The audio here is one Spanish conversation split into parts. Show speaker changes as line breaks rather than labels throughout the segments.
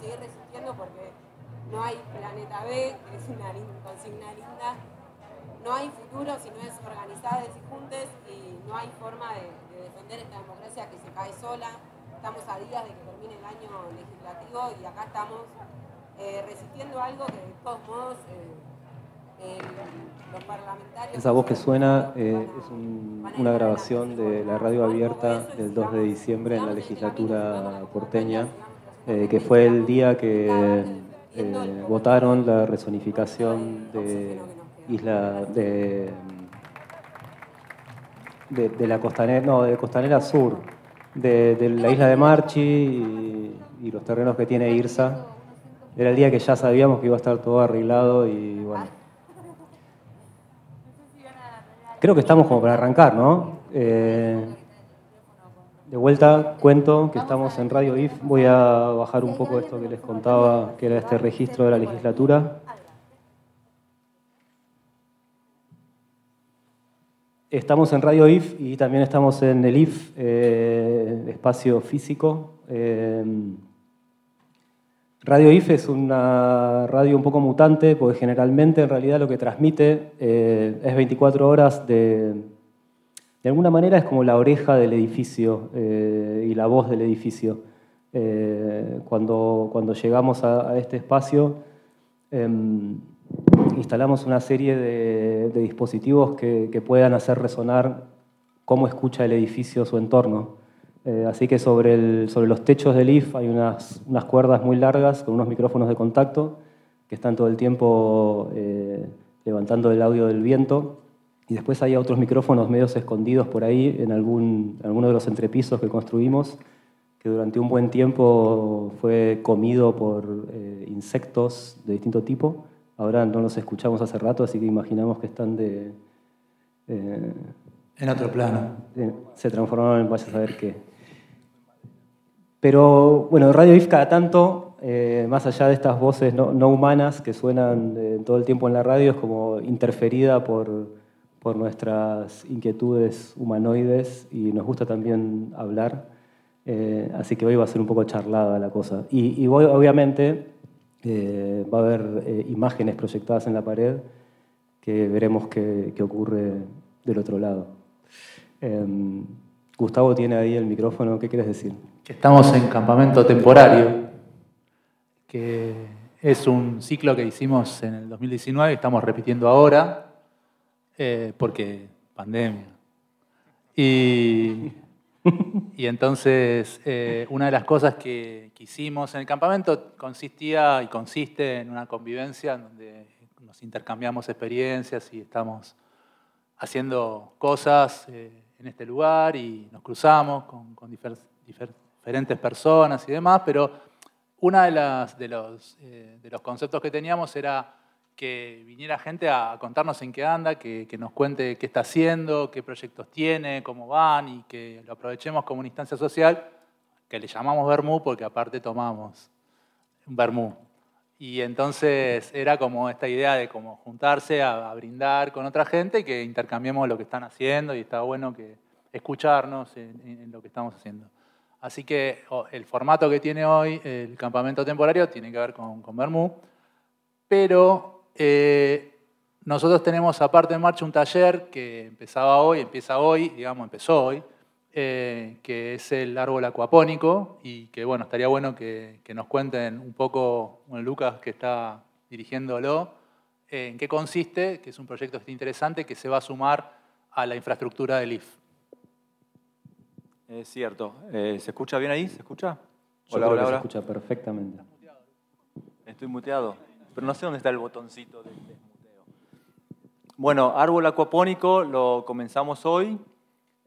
seguir resistiendo porque no hay planeta B, que es una consigna linda. No hay futuro si no es organizadas y juntes y no hay forma de, defender esta democracia que se cae sola. Estamos a días de que termine el año legislativo y acá estamos eh, resistiendo algo que de todos modos eh, los parlamentarios...
Esa voz que suena eh, es una grabación de la radio abierta del 2 de diciembre en la legislatura porteña, que fue el día que votaron la resonificación de isla de, de, la costanera, no, de costanera sur, de, la isla de Marchi y, los terrenos que tiene Irsa. Era el día que ya sabíamos que iba a estar todo arreglado y bueno. Creo que estamos como para arrancar, ¿no? Eh, de vuelta cuento que estamos en Radio IF. Voy a bajar un poco esto que les contaba, que era este registro de la legislatura. Estamos en Radio IF y también estamos en el IF, eh, espacio físico. Eh, radio IF es una radio un poco mutante, porque generalmente en realidad lo que transmite eh, es 24 horas de, de alguna manera es como la oreja del edificio y la voz del edificio. cuando, cuando llegamos a, este espacio, em, instalamos una serie de, dispositivos que, puedan hacer resonar cómo escucha el edificio su entorno. Eh, así que sobre, sobre, los techos del IF hay unas, unas, cuerdas muy largas con unos micrófonos de contacto que están todo el tiempo eh, levantando el audio del viento. Y después hay otros micrófonos medios escondidos por ahí en algún, alguno de los entrepisos que construimos, que durante un buen tiempo fue comido por eh, insectos de distinto tipo Ahora no los escuchamos hace rato, así que imaginamos que están de...
Eh, en otro plano.
se transformaron en vaya a saber qué. Pero bueno, Radio IF cada tanto, eh, más allá de estas voces no, humanas que suenan eh, todo el tiempo en la radio, es como interferida por, por nuestras inquietudes humanoides y nos gusta también hablar. así que hoy va a ser un poco charlada la cosa. Y, obviamente eh, va a haber eh, imágenes proyectadas en la pared que veremos qué, ocurre del otro lado. Em, Gustavo tiene ahí el micrófono, ¿qué quieres decir?
Estamos en campamento temporario, que es un ciclo que hicimos en el 2019 estamos repitiendo ahora, eh, porque pandemia. Y y entonces, eh, una de las cosas que, hicimos en el campamento consistía y consiste en una convivencia en donde nos intercambiamos experiencias y estamos haciendo cosas eh, en este lugar y nos cruzamos con, diferentes personas y demás, pero uno de, de, eh, de los conceptos que teníamos era que viniera gente a contarnos en qué anda, que, nos cuente qué está haciendo, qué proyectos tiene, cómo van y que lo aprovechemos como una instancia social que le llamamos Bermú porque aparte tomamos Bermú. Y entonces era como esta idea de como juntarse a, brindar con otra gente y que intercambiemos lo que están haciendo y está bueno que escucharnos en, lo que estamos haciendo. Así que el formato que tiene hoy el campamento temporario tiene que ver con, con Bermú, pero eh, nosotros tenemos aparte en marcha un taller que empezaba hoy, empieza hoy, digamos, empezó hoy, eh, que es el árbol acuapónico y que, bueno, estaría bueno que, nos cuenten un poco, bueno, Lucas que está dirigiéndolo, eh, en qué consiste, que es un proyecto interesante que se va a sumar a la infraestructura del IF.
Es cierto. ¿Se escucha bien ahí? ¿Se escucha?
hola, hola, Se escucha perfectamente.
Estoy muteado pero no sé dónde está el botoncito del desmuteo. Bueno, Árbol Acuapónico lo comenzamos hoy.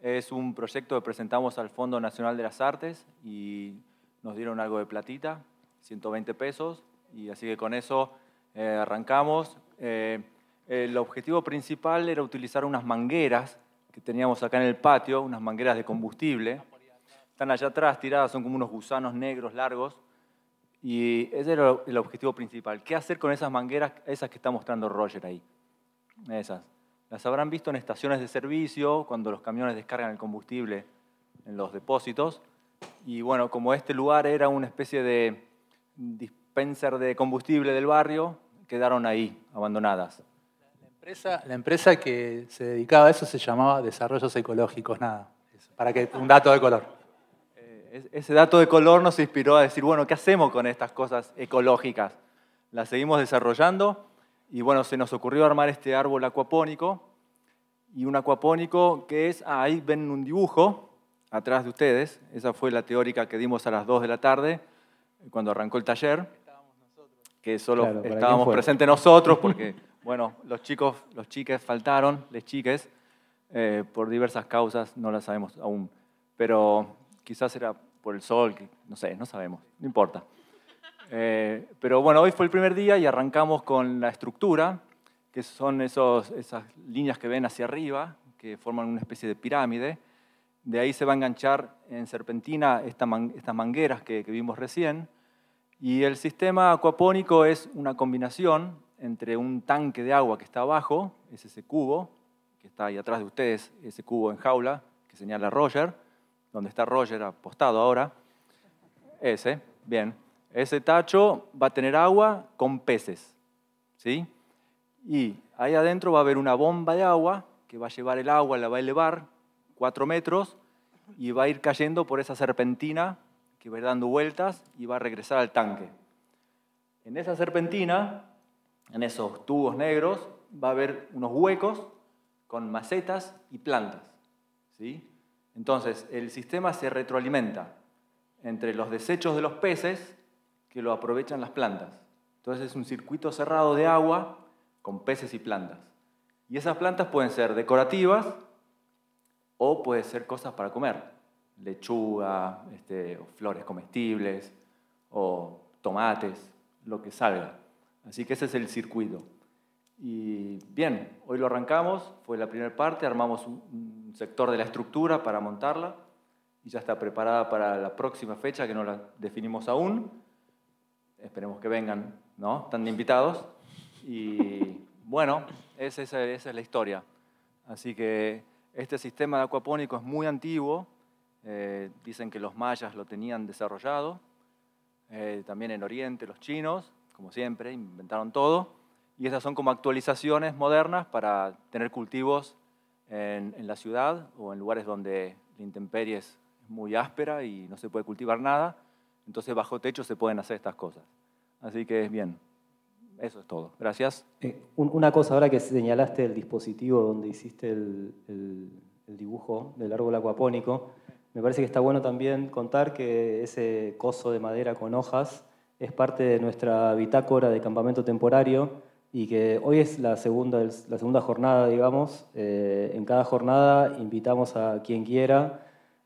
Es un proyecto que presentamos al Fondo Nacional de las Artes y nos dieron algo de platita, 120 pesos, y así que con eso eh, arrancamos. Eh, el objetivo principal era utilizar unas mangueras que teníamos acá en el patio, unas mangueras de combustible. Están allá atrás tiradas, son como unos gusanos negros largos y ese era el objetivo principal. ¿Qué hacer con esas mangueras, esas que está mostrando Roger ahí? Esas. Las habrán visto en estaciones de servicio, cuando los camiones descargan el combustible en los depósitos. Y bueno, como este lugar era una especie de dispenser de combustible del barrio quedaron ahí, abandonadas.
La empresa, la empresa que se dedicaba a eso se llamaba Desarrollos Ecológicos, nada. Para que un dato de color.
Eh, ese dato de color nos inspiró a decir, bueno, ¿qué hacemos con estas cosas ecológicas? Las seguimos desarrollando y bueno, se nos ocurrió armar este árbol acuapónico y un acuapónico que es, ah, ahí ven un dibujo atrás de ustedes, esa fue la teórica que dimos a las 2 de la tarde cuando arrancó el taller, que solo estábamos presentes nosotros porque, bueno, los chicos, los chiques faltaron, les chiques, eh, por diversas causas, no las sabemos aún, pero quizás era por el sol, no sé, no sabemos, no importa. Eh, pero bueno, hoy fue el primer día y arrancamos con la estructura, que son esos, esas líneas que ven hacia arriba, que forman una especie de pirámide. De ahí se va a enganchar en serpentina estas mangueras que, que vimos recién. Y el sistema acuapónico es una combinación entre un tanque de agua que está abajo, es ese cubo, que está ahí atrás de ustedes, ese cubo en jaula que señala Roger, donde está Roger apostado ahora. Ese, bien. Ese tacho va a tener agua con peces. ¿sí? Y ahí adentro va a haber una bomba de agua que va a llevar el agua, la va a elevar cuatro metros y va a ir cayendo por esa serpentina que va a ir dando vueltas y va a regresar al tanque. En esa serpentina, en esos tubos negros, va a haber unos huecos con macetas y plantas. ¿sí? Entonces, el sistema se retroalimenta entre los desechos de los peces que lo aprovechan las plantas. Entonces es un circuito cerrado de agua con peces y plantas. Y esas plantas pueden ser decorativas o pueden ser cosas para comer. Lechuga, este, flores comestibles o tomates, lo que salga. Así que ese es el circuito. Y bien, hoy lo arrancamos, fue la primera parte, armamos un sector de la estructura para montarla y ya está preparada para la próxima fecha que no la definimos aún esperemos que vengan, ¿no? Están invitados. Y bueno, esa, es la historia. Así que este sistema de acuapónico es muy antiguo. Eh, dicen que los mayas lo tenían desarrollado. Eh, también en Oriente los chinos, como siempre, inventaron todo. Y estas son como actualizaciones modernas para tener cultivos en, en la ciudad o en lugares donde la intemperie es muy áspera y no se puede cultivar nada entonces bajo techo se pueden hacer estas cosas. Así que bien, eso es todo. Gracias.
Eh, una cosa ahora que señalaste el dispositivo donde hiciste el, dibujo del árbol acuapónico, me parece que está bueno también contar que ese coso de madera con hojas es parte de nuestra bitácora de campamento temporario y que hoy es la segunda, la segunda jornada, digamos. Eh, en cada jornada invitamos a quien quiera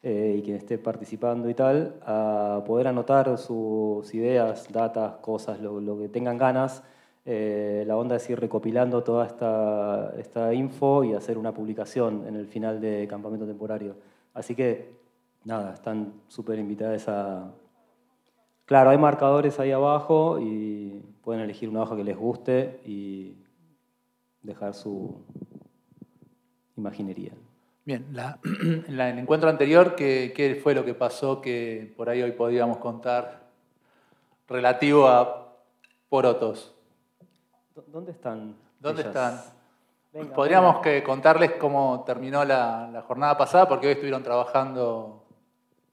eh, y quien esté participando y tal, a poder anotar sus ideas, datas, cosas, lo, que tengan ganas. Eh, la onda es ir recopilando toda esta, esta info y hacer una publicación en el final de campamento temporario. Así que, nada, están súper invitadas a... Claro, hay marcadores ahí abajo y pueden elegir una hoja que les guste y dejar su imaginería.
Bien, en el encuentro anterior, ¿qué, fue lo que pasó que por ahí hoy podíamos contar relativo a porotos?
¿Dónde están?
¿Dónde están? Podríamos que contarles cómo terminó la, jornada pasada, porque hoy estuvieron trabajando.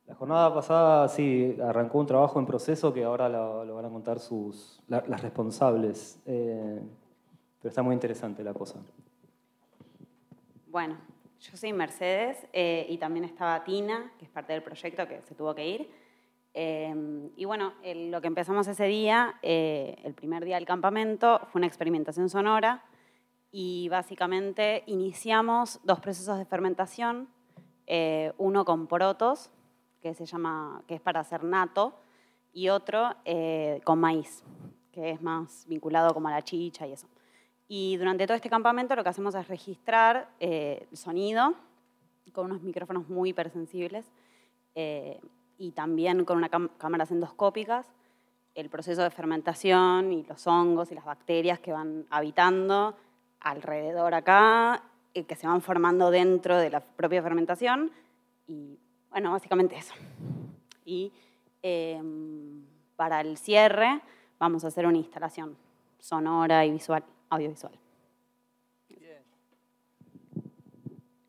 La jornada pasada, sí, arrancó un trabajo en proceso que ahora lo, van a contar sus, las responsables. Eh, pero está muy interesante la cosa.
Bueno, yo soy Mercedes eh, y también estaba Tina, que es parte del proyecto que se tuvo que ir. Eh, y bueno, lo que empezamos ese día, eh, el primer día del campamento, fue una experimentación sonora y básicamente iniciamos dos procesos de fermentación, uno con porotos, que, se llama, que es para hacer nato, y otro con maíz, que es más vinculado como a la chicha y eso. Y durante todo este campamento lo que hacemos es registrar eh, el sonido con unos micrófonos muy hipersensibles eh, y también con unas cámaras endoscópicas, el proceso de fermentación y los hongos y las bacterias que van habitando alrededor acá, y que se van formando dentro de la propia fermentación y bueno, básicamente eso. Y em, para el cierre vamos a hacer una instalación sonora y visual, audiovisual.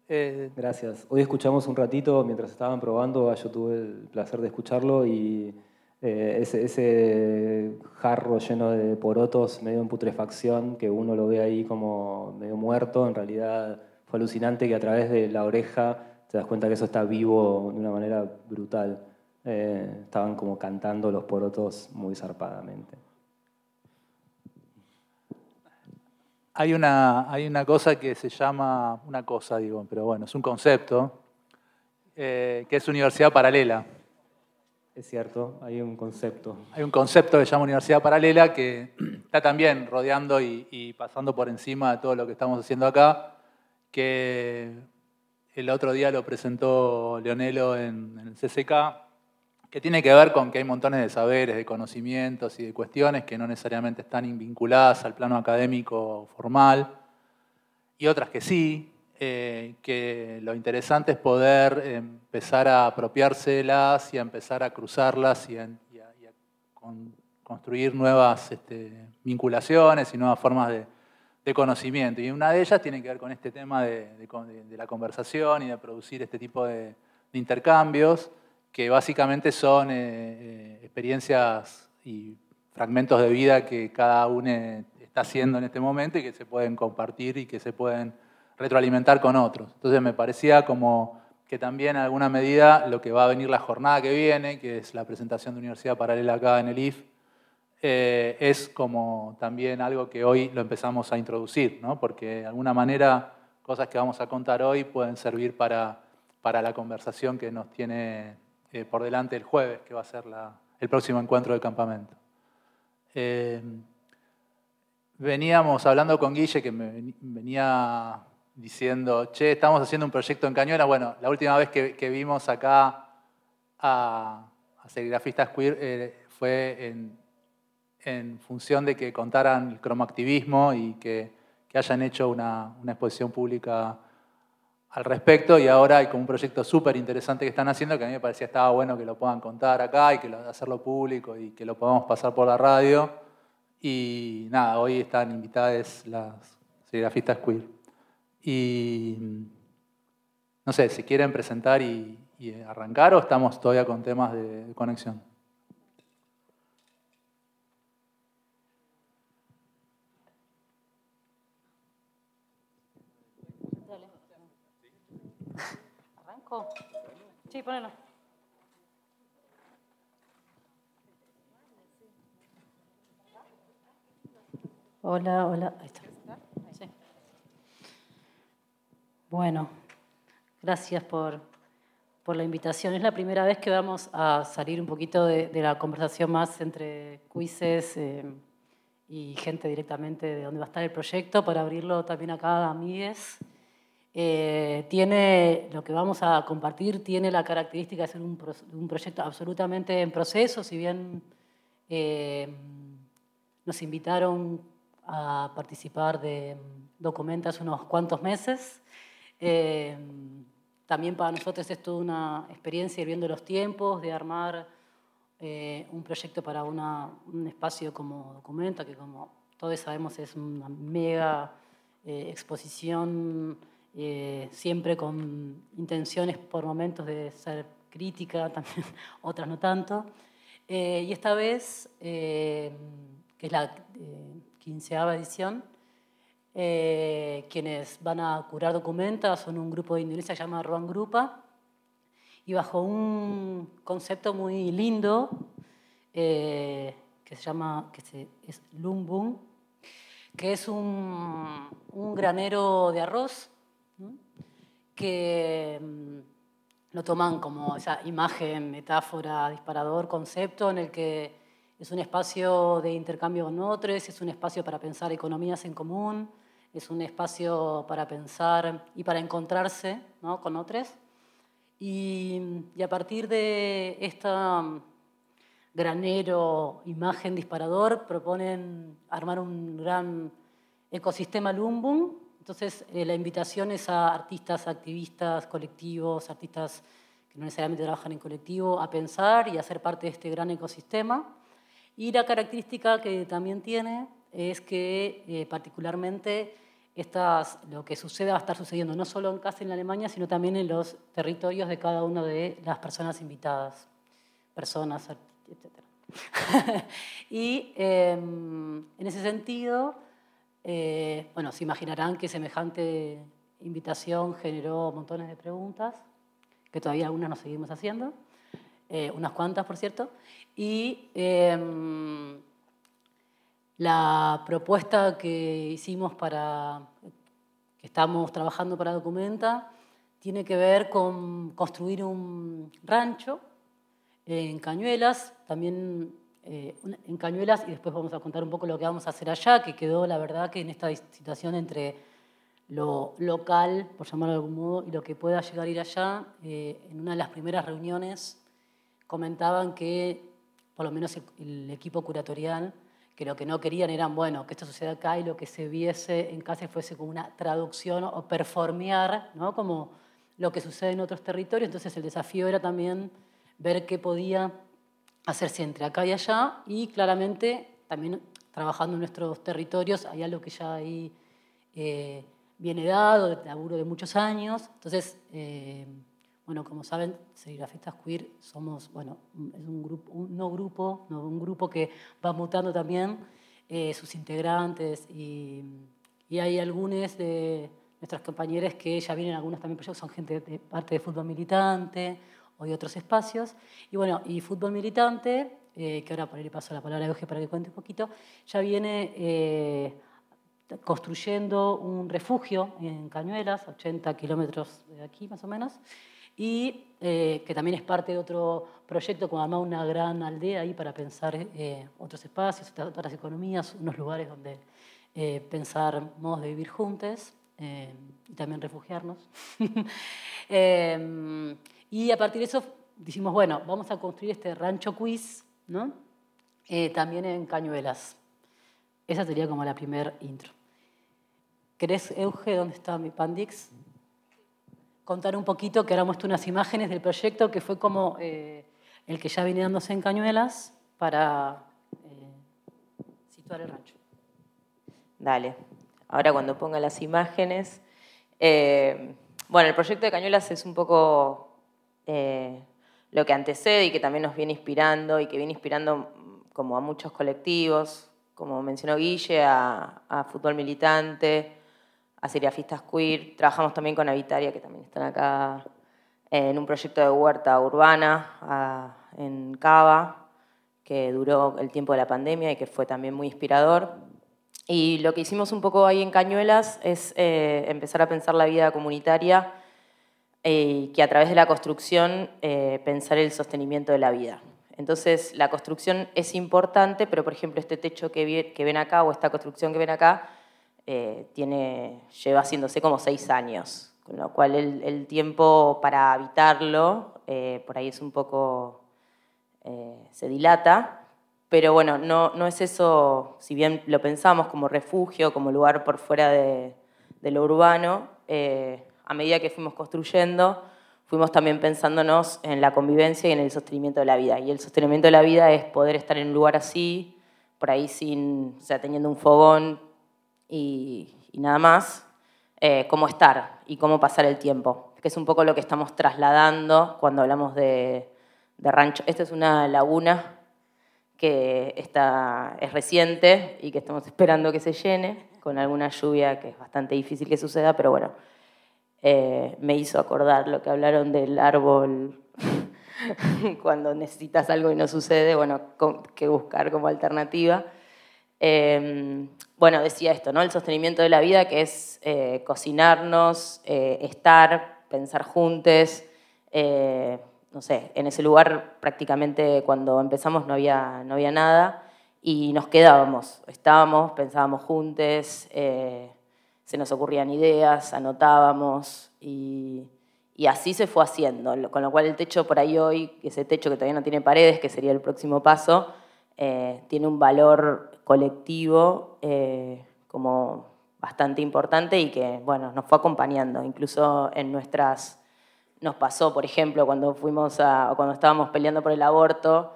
Eh, Gracias. Hoy escuchamos un ratito, mientras estaban probando, yo tuve el placer de escucharlo y eh, ese, jarro lleno de porotos, medio en putrefacción, que uno lo ve ahí como medio muerto, en realidad fue alucinante que a través de la oreja te das cuenta que eso está vivo de una manera brutal. Eh, estaban como cantando los porotos muy zarpadamente.
Hay una, hay una cosa que se llama, una cosa digo, pero bueno, es un concepto, eh, que es universidad paralela.
Es cierto, hay un concepto.
Hay un concepto que se llama universidad paralela que está también rodeando y, pasando por encima de todo lo que estamos haciendo acá, que el otro día lo presentó Leonelo en, el CCK, que tiene que ver con que hay montones de saberes, de conocimientos y de cuestiones que no necesariamente están vinculadas al plano académico formal, y otras que sí, eh, que lo interesante es poder empezar a apropiárselas y a empezar a cruzarlas y a, construir nuevas este, vinculaciones y nuevas formas de, conocimiento. Y una de ellas tiene que ver con este tema de, la conversación y de producir este tipo de intercambios que básicamente son eh, eh, experiencias y fragmentos de vida que cada uno está haciendo en este momento y que se pueden compartir y que se pueden retroalimentar con otros. Entonces me parecía como que también en alguna medida lo que va a venir la jornada que viene, que es la presentación de Universidad Paralela acá en el IF, eh, es como también algo que hoy lo empezamos a introducir, ¿no? porque de alguna manera cosas que vamos a contar hoy pueden servir para, para la conversación que nos tiene eh, por delante el jueves, que va a ser el próximo encuentro del campamento. Eh, veníamos hablando con Guille, que me venía diciendo, che, estamos haciendo un proyecto en Cañuela. Bueno, la última vez que, vimos acá a, a serigrafistas queer eh, fue en, función de que contaran el cromoactivismo y que, hayan hecho una, una exposición pública al respecto y ahora hay como un proyecto súper interesante que están haciendo que a mí me parecía estaba bueno que lo puedan contar acá y que lo, hacerlo público y que lo podamos pasar por la radio. Y nada, hoy están invitadas las serigrafistas queer. Y no sé, si quieren presentar y, arrancar o estamos todavía con temas de conexión.
Sí, ponelo. Hola, hola. Ahí está. Bueno, gracias por, la invitación. Es la primera vez que vamos a salir un poquito de, la conversación más entre quizzes eh, y gente directamente de dónde va a estar el proyecto para abrirlo también acá a amigues. Eh, tiene, lo que vamos a compartir tiene la característica de ser un, proyecto absolutamente en proceso, si bien eh, nos invitaron a participar de Documentas unos cuantos meses. Eh, también para nosotros es toda una experiencia ir viendo los tiempos, de armar un proyecto para un espacio como Documenta, que como todos sabemos es una mega exposición eh, siempre con intenciones por momentos de ser crítica, también otras no tanto. Eh, y esta vez, eh, que es la quinceava edición, quienes van a curar documentas son un grupo de Indonesia que se llama Ruang Grupa, y bajo un concepto muy lindo que se llama que se, es Lumbung, que es un, un granero de arroz que mm, lo toman como esa imagen, metáfora, disparador, concepto en el que es un espacio de intercambio con otros, es un espacio para pensar economías en común, es un espacio para pensar y para encontrarse con otros. Y, y, a partir de esta mm, granero, imagen, disparador, proponen armar un gran ecosistema Lumbung entonces, eh, la invitación es a artistas, activistas, colectivos, artistas que no necesariamente trabajan en colectivo, a pensar y a ser parte de este gran ecosistema. Y la característica que también tiene es que eh, particularmente estas, lo que sucede va a estar sucediendo no solo en casa en Alemania, sino también en los territorios de cada una de las personas invitadas, personas, etc. y em, en ese sentido, eh, bueno, se imaginarán que semejante invitación generó montones de preguntas, que todavía algunas nos seguimos haciendo, eh, unas cuantas, por cierto, y em, la propuesta que hicimos para, que estamos trabajando para Documenta, tiene que ver con construir un rancho en Cañuelas, también eh, en Cañuelas, y después vamos a contar un poco lo que vamos a hacer allá, que quedó, la verdad, que en esta situación entre lo local, por llamarlo de algún modo, y lo que pueda llegar a ir allá, eh, en una de las primeras reuniones comentaban que, por lo menos el equipo curatorial, que lo que no querían eran, bueno, que esto suceda acá y lo que se viese en casa fuese como una traducción o performear, ¿no? como lo que sucede en otros territorios. Entonces el desafío era también ver qué podía hacerse entre acá y allá y claramente también trabajando en nuestros territorios hay algo que ya ahí eh, viene dado, de laburo de muchos años. Entonces, eh, bueno, como saben, serigrafistas queer somos, bueno, es un grupo, un, no grupo, no, un grupo que va mutando también eh, sus integrantes y, hay algunos de nuestras compañeras que ya vienen, algunos también proyectos, son gente de parte de fútbol militante o de otros espacios. Y bueno, y fútbol militante, eh, que ahora por ahí paso la palabra a Euge para que cuente un poquito, ya viene eh, construyendo un refugio en Cañuelas, 80 kilómetros de aquí más o menos, y eh, que también es parte de otro proyecto como además una gran aldea ahí para pensar eh, otros espacios, otras economías, unos lugares donde eh, pensar modos de vivir juntos y también refugiarnos. y a partir de eso dijimos, bueno, vamos a construir este rancho quiz, ¿no? también en Cañuelas. Esa sería como la primer intro. ¿Querés, Euge, dónde está mi Pandix? contar un poquito, que ahora muestro unas imágenes del proyecto que fue como eh, el que ya viene dándose en Cañuelas para eh, situar el rancho.
Dale, ahora cuando ponga las imágenes. Eh, bueno, el proyecto de Cañuelas es un poco lo que antecede y que también nos viene inspirando y que viene inspirando como a muchos colectivos, como mencionó Guille, a, a Fútbol Militante, a seriafistas queer. Trabajamos también con Avitaria, que también están acá en un proyecto de huerta urbana en Cava, que duró el tiempo de la pandemia y que fue también muy inspirador. Y lo que hicimos un poco ahí en Cañuelas es eh, empezar a pensar la vida comunitaria y que a través de la construcción eh, pensar el sostenimiento de la vida. Entonces, la construcción es importante, pero por ejemplo, este techo que ven acá o esta construcción que ven acá eh, lleva haciéndose como seis años, con lo cual el, tiempo para habitarlo eh, por ahí es un poco, eh, se dilata, pero bueno, no, es eso, si bien lo pensamos como refugio, como lugar por fuera de lo urbano, a medida que fuimos construyendo, fuimos también pensándonos en la convivencia y en el sostenimiento de la vida. Y el sostenimiento de la vida es poder estar en un lugar así, por ahí sin, o sea, teniendo un fogón, y, nada más, eh, cómo estar y cómo pasar el tiempo, que es un poco lo que estamos trasladando cuando hablamos de, rancho. Esta es una laguna que está, es reciente y que estamos esperando que se llene con alguna lluvia que es bastante difícil que suceda, pero bueno, eh, me hizo acordar lo que hablaron del árbol cuando necesitas algo y no sucede, bueno, que buscar como alternativa. Em, bueno, decía esto, ¿no? El sostenimiento de la vida, que es eh, cocinarnos, eh, estar, pensar juntos. Eh, no sé, en ese lugar prácticamente cuando empezamos no había, no había nada y nos quedábamos, estábamos, pensábamos juntos, se nos ocurrían ideas, anotábamos y, así se fue haciendo, con lo cual el techo por ahí hoy, ese techo que todavía no tiene paredes, que sería el próximo paso, tiene un valor colectivo eh, como bastante importante y que bueno, nos fue acompañando. Incluso en nuestras. Nos pasó, por ejemplo, cuando fuimos a, cuando estábamos peleando por el aborto,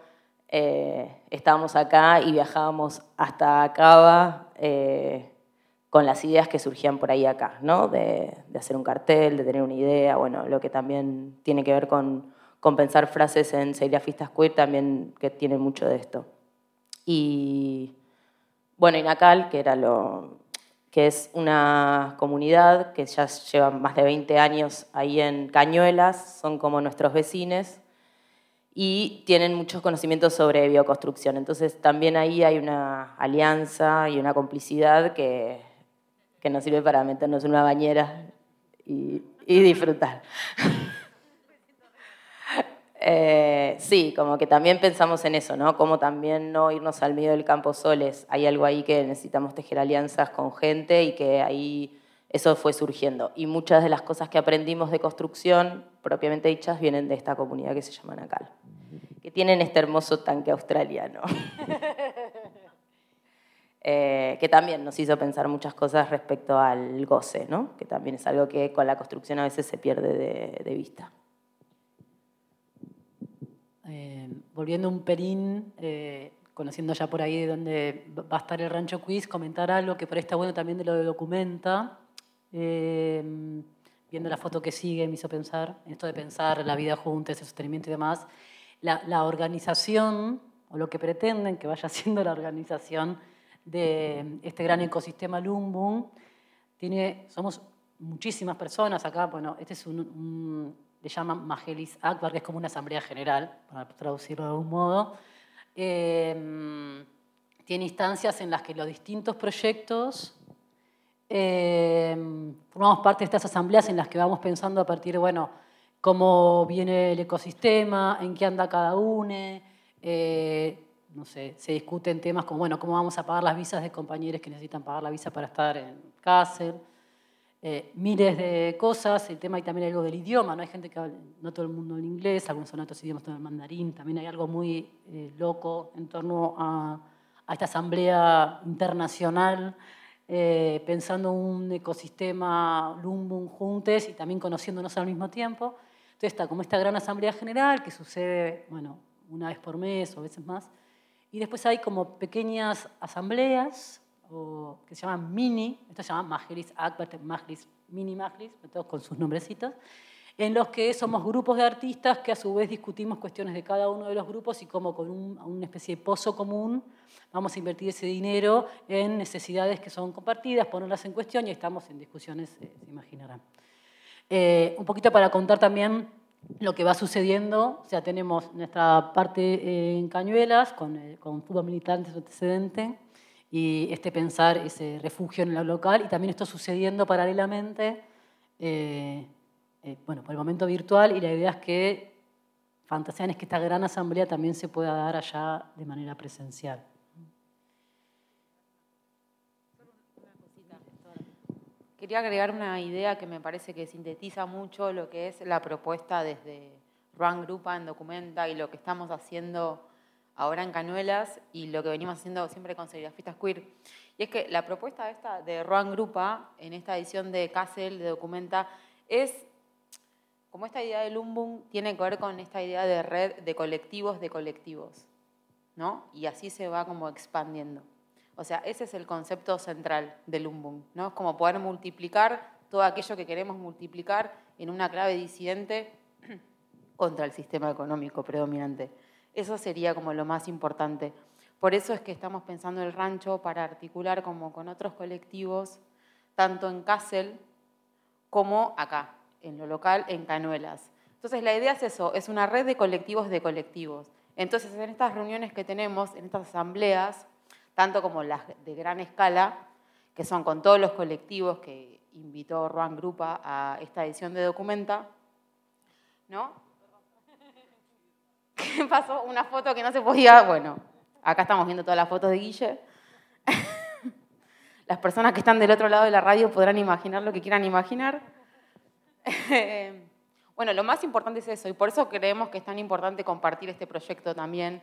eh, estábamos acá y viajábamos hasta Cava eh, con las ideas que surgían por ahí acá, ¿no? De, hacer un cartel, de tener una idea, bueno, lo que también tiene que ver con, con pensar frases en serigrafistas queer, también que tiene mucho de esto. Y bueno, Inacal, que era lo, que es una comunidad que ya lleva más de 20 años ahí en Cañuelas, son como nuestros vecinos y tienen muchos conocimientos sobre bioconstrucción. Entonces también ahí hay una alianza y una complicidad que, que nos sirve para meternos en una bañera y, y disfrutar. Eh, sí, como que también pensamos en eso, ¿no? Como también no irnos al medio del campo soles. Hay algo ahí que necesitamos tejer alianzas con gente y que ahí eso fue surgiendo. Y muchas de las cosas que aprendimos de construcción, propiamente dichas, vienen de esta comunidad que se llama Nacal, que tienen este hermoso tanque australiano. Eh, que también nos hizo pensar muchas cosas respecto al goce, ¿no? que también es algo que con la construcción a veces se pierde de vista.
Eh, volviendo un perín, eh, conociendo ya por ahí de dónde va a estar el Rancho Quiz, comentar algo que por ahí está bueno también de lo de Documenta. Eh, viendo la foto que sigue me hizo pensar, esto de pensar la vida juntos, el sostenimiento y demás, la, organización, o lo que pretenden que vaya siendo la organización de este gran ecosistema Lumbung, tiene, somos muchísimas personas acá, bueno, este es un le llaman Majelis Akbar, que es como una asamblea general, para traducirlo de algún modo. Em, tiene instancias en las que los distintos proyectos em, formamos parte de estas asambleas en las que vamos pensando a partir bueno, cómo viene el ecosistema, en qué anda cada uno, eh, no sé, se discuten temas como, bueno, cómo vamos a pagar las visas de compañeros que necesitan pagar la visa para estar en Kassel. Eh, miles de cosas, el tema y también algo del idioma, ¿no? Hay gente que no todo el mundo en inglés, algunos son otros idiomas, todo el mandarín, también hay algo muy eh, loco en torno a, esta asamblea internacional, eh, pensando un ecosistema Lumbung juntos y también conociéndonos al mismo tiempo. Entonces está como esta gran asamblea general que sucede, bueno, una vez por mes o veces más, y después hay como pequeñas asambleas que se llaman Mini, esto se llama Majlis Akbar, Majlis, Mini Majlis, todos con sus nombrecitos, en los que somos grupos de artistas que a su vez discutimos cuestiones de cada uno de los grupos y cómo con una especie de pozo común vamos a invertir ese dinero en necesidades que son compartidas, ponerlas en cuestión y estamos en discusiones, eh, se imaginarán. Eh, un poquito para contar también lo que va sucediendo, o sea, tenemos nuestra parte en Cañuelas, con, eh, con fútbol militante antecedente, y este pensar ese refugio en lo local y también esto sucediendo paralelamente, eh, eh, bueno, por el momento virtual y la idea es que fantasean es que esta gran asamblea también se pueda dar allá de manera presencial.
Quería agregar una idea que me parece que sintetiza mucho lo que es la propuesta desde Run Grupa en Documenta y lo que estamos haciendo ahora en Canuelas y lo que venimos haciendo siempre con serigrafistas queer. Y es que la propuesta esta de Roan Grupa, en esta edición de Castle, de Documenta, es como esta idea de Lumbung tiene que ver con esta idea de red de colectivos de colectivos, ¿no? Y así se va como expandiendo. O sea, ese es el concepto central de Lumbung, ¿no? Es como poder multiplicar todo aquello que queremos multiplicar en una clave disidente contra el sistema económico predominante. Eso sería como lo más importante. Por eso es que estamos pensando el rancho para articular como con otros colectivos, tanto en Kassel como acá, en lo local, en Canuelas. Entonces la idea es eso, es una red de colectivos de colectivos. Entonces en estas reuniones que tenemos, en estas asambleas, tanto como las de gran escala, que son con todos los colectivos que invitó Juan Grupa a esta edición de Documenta, ¿no? ¿Qué pasó? Una foto que no se podía. Bueno, acá estamos viendo todas las fotos de Guille. Las personas que están del otro lado de la radio podrán imaginar lo que quieran imaginar. Bueno, lo más importante es eso, y por eso creemos que es tan importante compartir este proyecto también,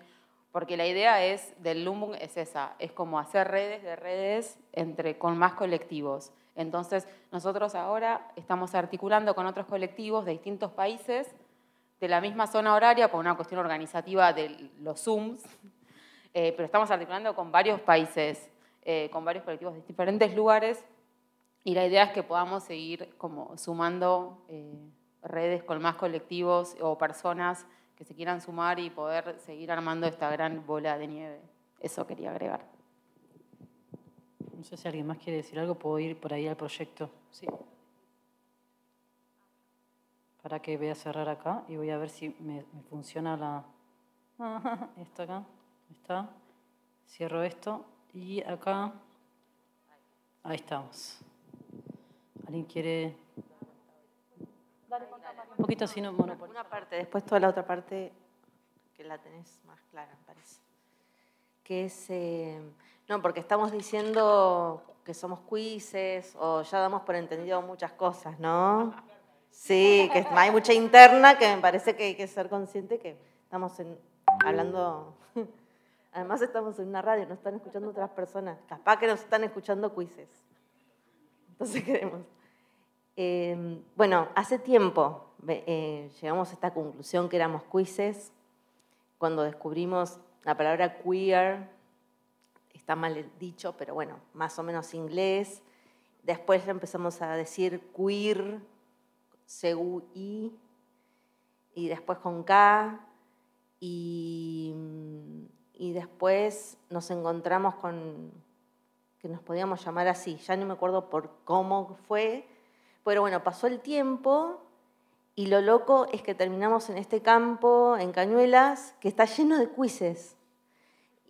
porque la idea es del Lumbung es esa, es como hacer redes de redes entre, con más colectivos. Entonces, nosotros ahora estamos articulando con otros colectivos de distintos países de la misma zona horaria por una cuestión organizativa de los Zooms, eh, pero estamos articulando con varios países, eh, con varios colectivos de diferentes lugares, y la idea es que podamos seguir como sumando eh, redes con más colectivos o personas que se quieran sumar y poder seguir armando esta gran bola de nieve. Eso quería agregar.
No sé si alguien más quiere decir algo, puedo ir por ahí al proyecto. Sí. Para que voy a cerrar acá y voy a ver si me, funciona la... Esto acá, está. Cierro esto y acá... Ahí estamos. ¿Alguien quiere...? Poquito así, no
Una parte, después toda la otra parte que la tenés más clara, me parece. Que es... Eh, no, porque estamos diciendo que somos quizzes o ya damos por entendido muchas cosas, ¿no? Sí, que hay mucha interna que me parece que hay que ser consciente que estamos hablando, además estamos en una radio, nos están escuchando otras personas, capaz que nos están escuchando quizzes. Entonces queremos. Em, bueno, hace tiempo eh, llegamos a esta conclusión que éramos quizzes cuando descubrimos la palabra queer, está mal dicho, pero bueno, más o menos inglés. Después empezamos a decir queer, C-U-I, y después con K, y, y, después nos encontramos con que nos podíamos llamar así, ya no me acuerdo por cómo fue, pero bueno, pasó el tiempo y lo loco es que terminamos en este campo, en Cañuelas, que está lleno de quizzes.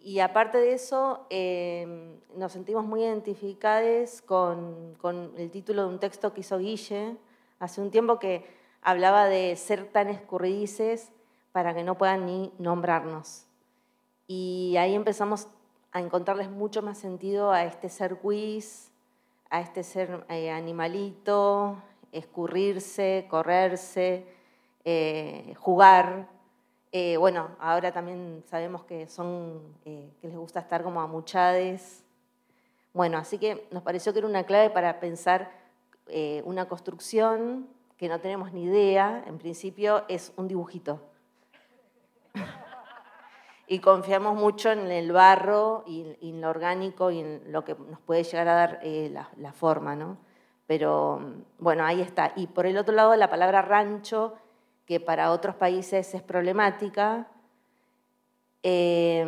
Y aparte de eso, em, nos sentimos muy identificados con, con el título de un texto que hizo Guille, Hace un tiempo que hablaba de ser tan escurridices para que no puedan ni nombrarnos. Y ahí empezamos a encontrarles mucho más sentido a este ser quiz, a este ser eh, animalito, escurrirse, correrse, eh, jugar. Eh, bueno, ahora también sabemos que son, que les gusta estar como amuchades. Bueno, así que nos pareció que era una clave para pensar eh, una construcción que no tenemos ni idea, en principio es un dibujito. y confiamos mucho en el barro y, en lo orgánico y en lo que nos puede llegar a dar eh, la, forma, ¿no? Pero bueno, ahí está. Y por el otro lado, la palabra rancho, que para otros países es problemática. Eh,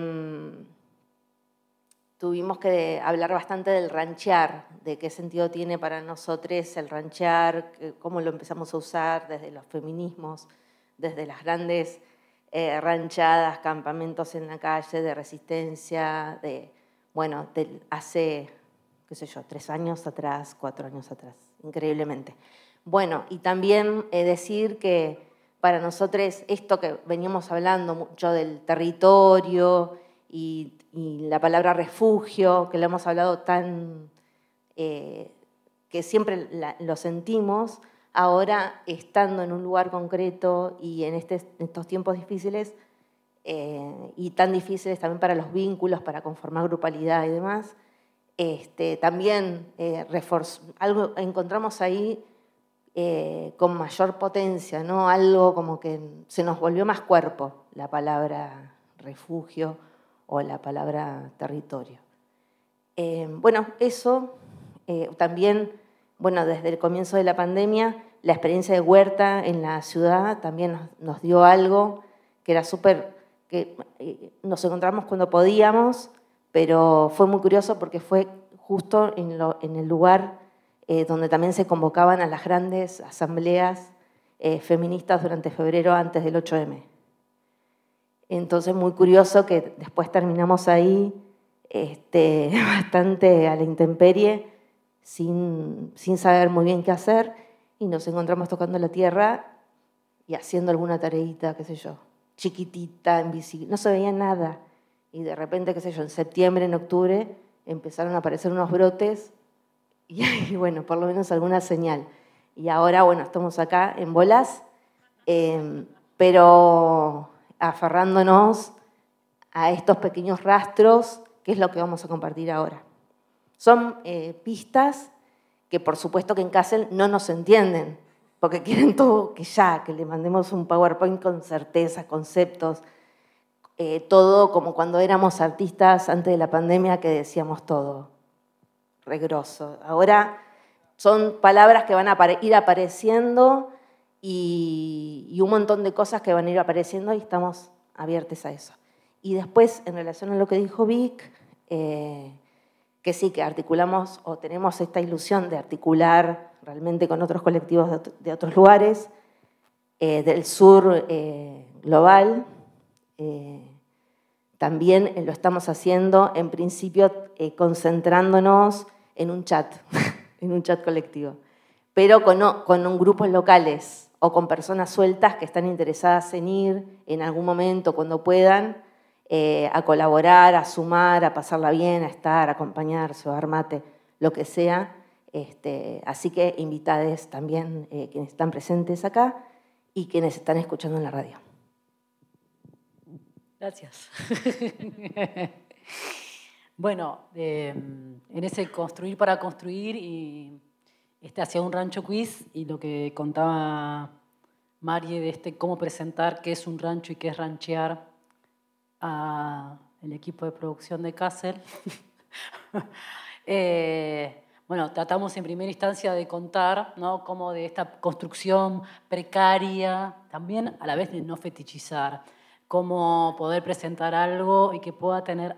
tuvimos que hablar bastante del ranchear, de qué sentido tiene para nosotros el ranchear, cómo lo empezamos a usar desde los feminismos, desde las grandes eh, ranchadas, campamentos en la calle de resistencia, de, bueno, hace, qué sé yo, tres años atrás, cuatro años atrás, increíblemente. Bueno, y también eh, decir que para nosotros esto que veníamos hablando mucho del territorio, y, la palabra refugio, que lo hemos hablado tan, eh, que siempre lo sentimos, ahora estando en un lugar concreto y en, este, estos tiempos difíciles, eh, y tan difíciles también para los vínculos, para conformar grupalidad y demás, este, también eh, encontramos ahí con mayor potencia, algo como que se nos volvió más cuerpo la palabra refugio o la palabra territorio. Eh, bueno, eso eh, también, bueno, desde el comienzo de la pandemia, la experiencia de Huerta en la ciudad también nos, dio algo que era súper, que eh, nos encontramos cuando podíamos, pero fue muy curioso porque fue justo en, en el lugar donde también se convocaban a las grandes asambleas feministas durante febrero antes del 8M. Entonces, muy curioso que después terminamos ahí este, bastante a la intemperie, sin, sin saber muy bien qué hacer, y nos encontramos tocando la tierra y haciendo alguna tareita, qué sé yo, chiquitita, en bici, no se veía nada. Y de repente, qué sé yo, en septiembre, en octubre, empezaron a aparecer unos brotes y, bueno, por lo menos alguna señal. Y ahora, bueno, estamos acá en bolas, em, pero aferrándonos a estos pequeños rastros, que es lo que vamos a compartir ahora. Son eh, pistas que por supuesto que en Kassel no nos entienden, porque quieren todo que ya, que le mandemos un PowerPoint con certeza, conceptos, eh, todo como cuando éramos artistas antes de la pandemia que decíamos todo, regroso. Ahora son palabras que van a ir apareciendo y, un montón de cosas que van a ir apareciendo y estamos abiertos a eso. Y después, en relación a lo que dijo Vic, eh, que sí, que articulamos o tenemos esta ilusión de articular realmente con otros colectivos de, otros lugares, eh, del sur global, eh, también lo estamos haciendo, en principio, eh, concentrándonos en un chat, en un chat colectivo, pero con, con grupos locales o con personas sueltas que están interesadas en ir en algún momento, cuando puedan, eh, a colaborar, a sumar, a pasarla bien, a estar, a acompañarse, a dar mate, lo que sea. Este, así que invitades también quienes están presentes acá y quienes están escuchando en la radio.
Gracias. bueno, em, en ese construir para construir y este hacia un rancho quiz y lo que contaba Marie de este cómo presentar qué es un rancho y qué es ranchear al equipo de producción de Kassel. Eh, bueno, tratamos en primera instancia de contar ¿no? cómo de esta construcción precaria, también a la vez de no fetichizar cómo poder presentar algo y que pueda tener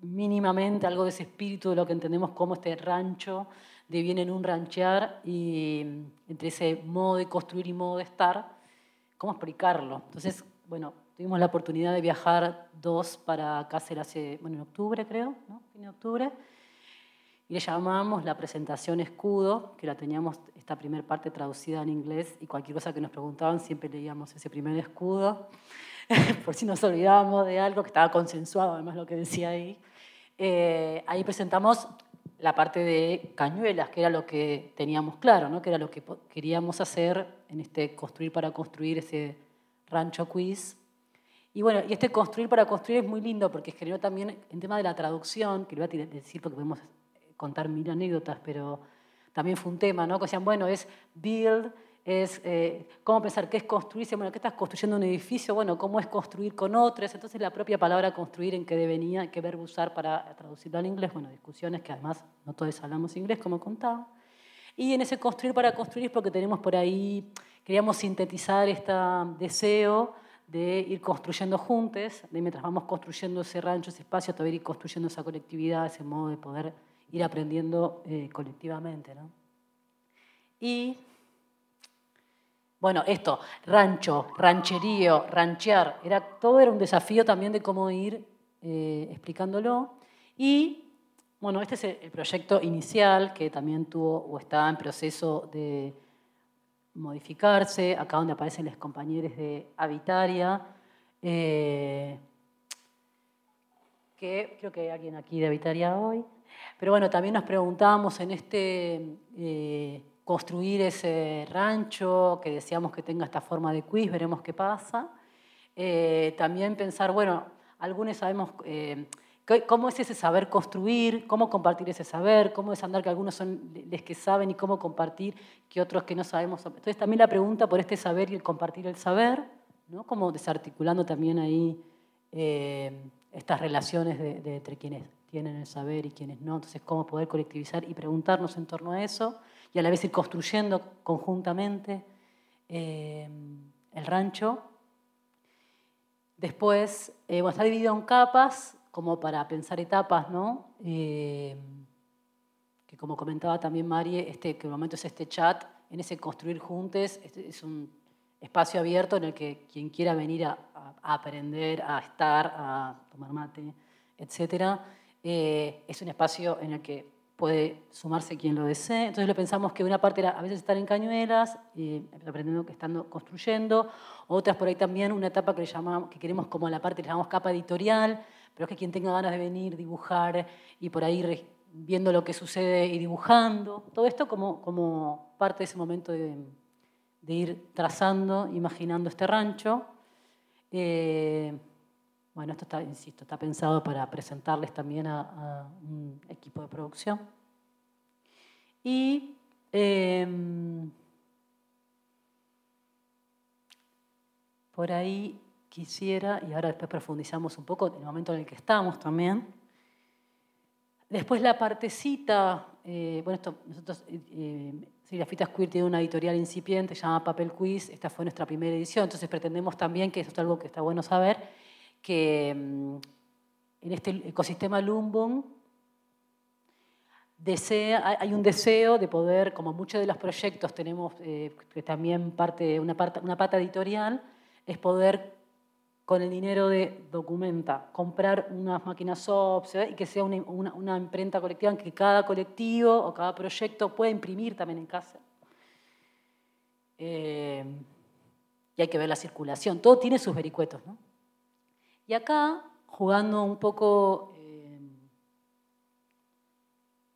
mínimamente algo de ese espíritu de lo que entendemos como este rancho de bien en un ranchear y entre ese modo de construir y modo de estar, cómo explicarlo. Entonces, bueno, tuvimos la oportunidad de viajar dos para Cáceres hace, bueno, en octubre creo, ¿no? Fin de octubre, y le llamamos la presentación escudo, que la teníamos esta primera parte traducida en inglés y cualquier cosa que nos preguntaban siempre leíamos ese primer escudo. por si nos olvidábamos de algo que estaba consensuado, además lo que decía ahí. Eh, ahí presentamos la parte de cañuelas, que era lo que teníamos claro, ¿no? que era lo que queríamos hacer en este construir para construir ese rancho quiz. Y bueno, y este construir para construir es muy lindo porque generó también en tema de la traducción, que lo voy a decir porque podemos contar mil anécdotas, pero también fue un tema, ¿no? Que decían, bueno, es build, es eh, cómo pensar qué es construirse, bueno, ¿qué estás construyendo un edificio? Bueno, ¿cómo es construir con otros? Entonces la propia palabra construir en qué devenía, qué verbo usar para traducirlo al inglés, bueno, discusiones que además no todos hablamos inglés, como contaba. Y en ese construir para construir porque tenemos por ahí, queríamos sintetizar este deseo de ir construyendo juntos, de mientras vamos construyendo ese rancho, ese espacio, todavía ir construyendo esa colectividad, ese modo de poder ir aprendiendo eh, colectivamente. ¿no? Y bueno, esto, rancho, rancherío, ranchear, era, todo era un desafío también de cómo ir eh, explicándolo. Y bueno, este es el proyecto inicial que también tuvo o está en proceso de modificarse, acá donde aparecen los compañeros de Habitaria, eh, que creo que hay alguien aquí de Habitaria hoy. Pero bueno, también nos preguntábamos en este eh, construir ese rancho, que decíamos que tenga esta forma de quiz, veremos qué pasa. Eh, también pensar, bueno, algunos sabemos eh, cómo es ese saber construir, cómo compartir ese saber, cómo es andar que algunos son los que saben y cómo compartir que otros que no sabemos. Entonces también la pregunta por este saber y el compartir el saber, ¿no? como desarticulando también ahí eh, estas relaciones de, entre quienes tienen el saber y quienes no. Entonces, cómo poder colectivizar y preguntarnos en torno a eso y a la vez ir construyendo conjuntamente eh, el rancho. Después, eh, está dividido en capas, como para pensar etapas, ¿no? Eh, que como comentaba también Marie, este, que el momento es este chat, en ese construir juntos, este es un espacio abierto en el que quien quiera venir a, aprender, a estar, a tomar mate, etc., es un espacio en el que puede sumarse quien lo desee. Entonces lo pensamos que una parte era a veces estar en cañuelas, eh, aprendiendo que estando construyendo, otras por ahí también una etapa que, le llamamos, que queremos como la parte que llamamos capa editorial, pero es que quien tenga ganas de venir, dibujar y por ahí viendo lo que sucede y dibujando, todo esto como, como parte de ese momento de, ir trazando, imaginando este rancho. Eh, bueno, esto está, insisto, está pensado para presentarles también a, un equipo de producción. Y em, por ahí quisiera, y ahora después profundizamos un poco en el momento en el que estamos también. Después la partecita, eh, bueno, esto, nosotros, eh, la Fitas Queer tiene una editorial incipiente, se llama Papel Quiz, esta fue nuestra primera edición, entonces pretendemos también, que eso es algo que está bueno saber, que mm, en este ecosistema Lumbung desea, hay un deseo de poder, como muchos de los proyectos tenemos eh, que también parte, una, parte, una pata editorial, es poder con el dinero de Documenta comprar unas máquinas OPS y que sea una, imprenta colectiva en que cada colectivo o cada proyecto pueda imprimir también en casa. Eh, y hay que ver la circulación. Todo tiene sus vericuetos. ¿no? Y acá, jugando un poco eh,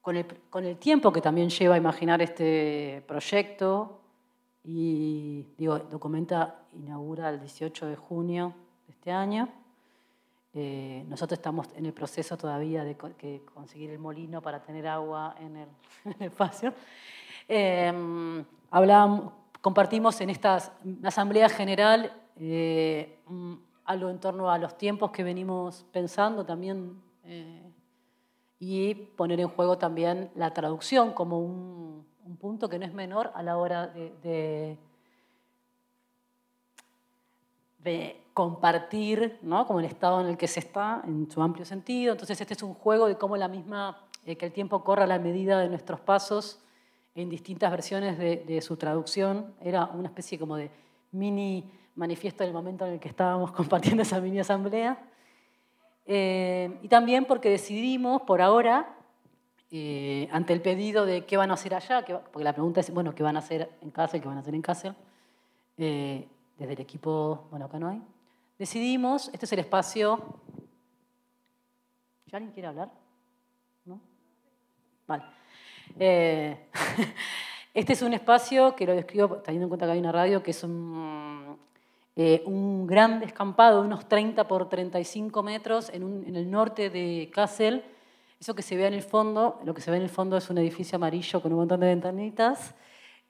con, el, tiempo que también lleva a imaginar este proyecto, y digo, Documenta inaugura el 18 de junio de este año. Eh, nosotros estamos en el proceso todavía de conseguir el molino para tener agua en el, espacio. Em, compartimos en esta asamblea general eh, algo en torno a los tiempos que venimos pensando también eh, y poner en juego también la traducción como un, punto que no es menor a la hora de de compartir, ¿no? como el estado en el que se está, en su amplio sentido. Entonces este es un juego de cómo la misma, eh, que el tiempo corra a la medida de nuestros pasos en distintas versiones de, su traducción. Era una especie como de mini manifiesto del momento en el que estábamos compartiendo esa mini asamblea. Eh, y también porque decidimos, por ahora, eh, ante el pedido de qué van a hacer allá, porque la pregunta es, bueno, ¿qué van a hacer en y qué van a hacer en casa? desde el equipo, bueno, acá no hay, decidimos, este es el espacio... ¿Ya alguien quiere hablar? ¿No? Vale. Eh, este es un espacio que lo describo teniendo en cuenta que hay una radio, que es un, eh, un gran descampado de unos 30 por 35 metros en, el norte de Kassel. Eso que se ve en el fondo, lo que se ve en el fondo es un edificio amarillo con un montón de ventanitas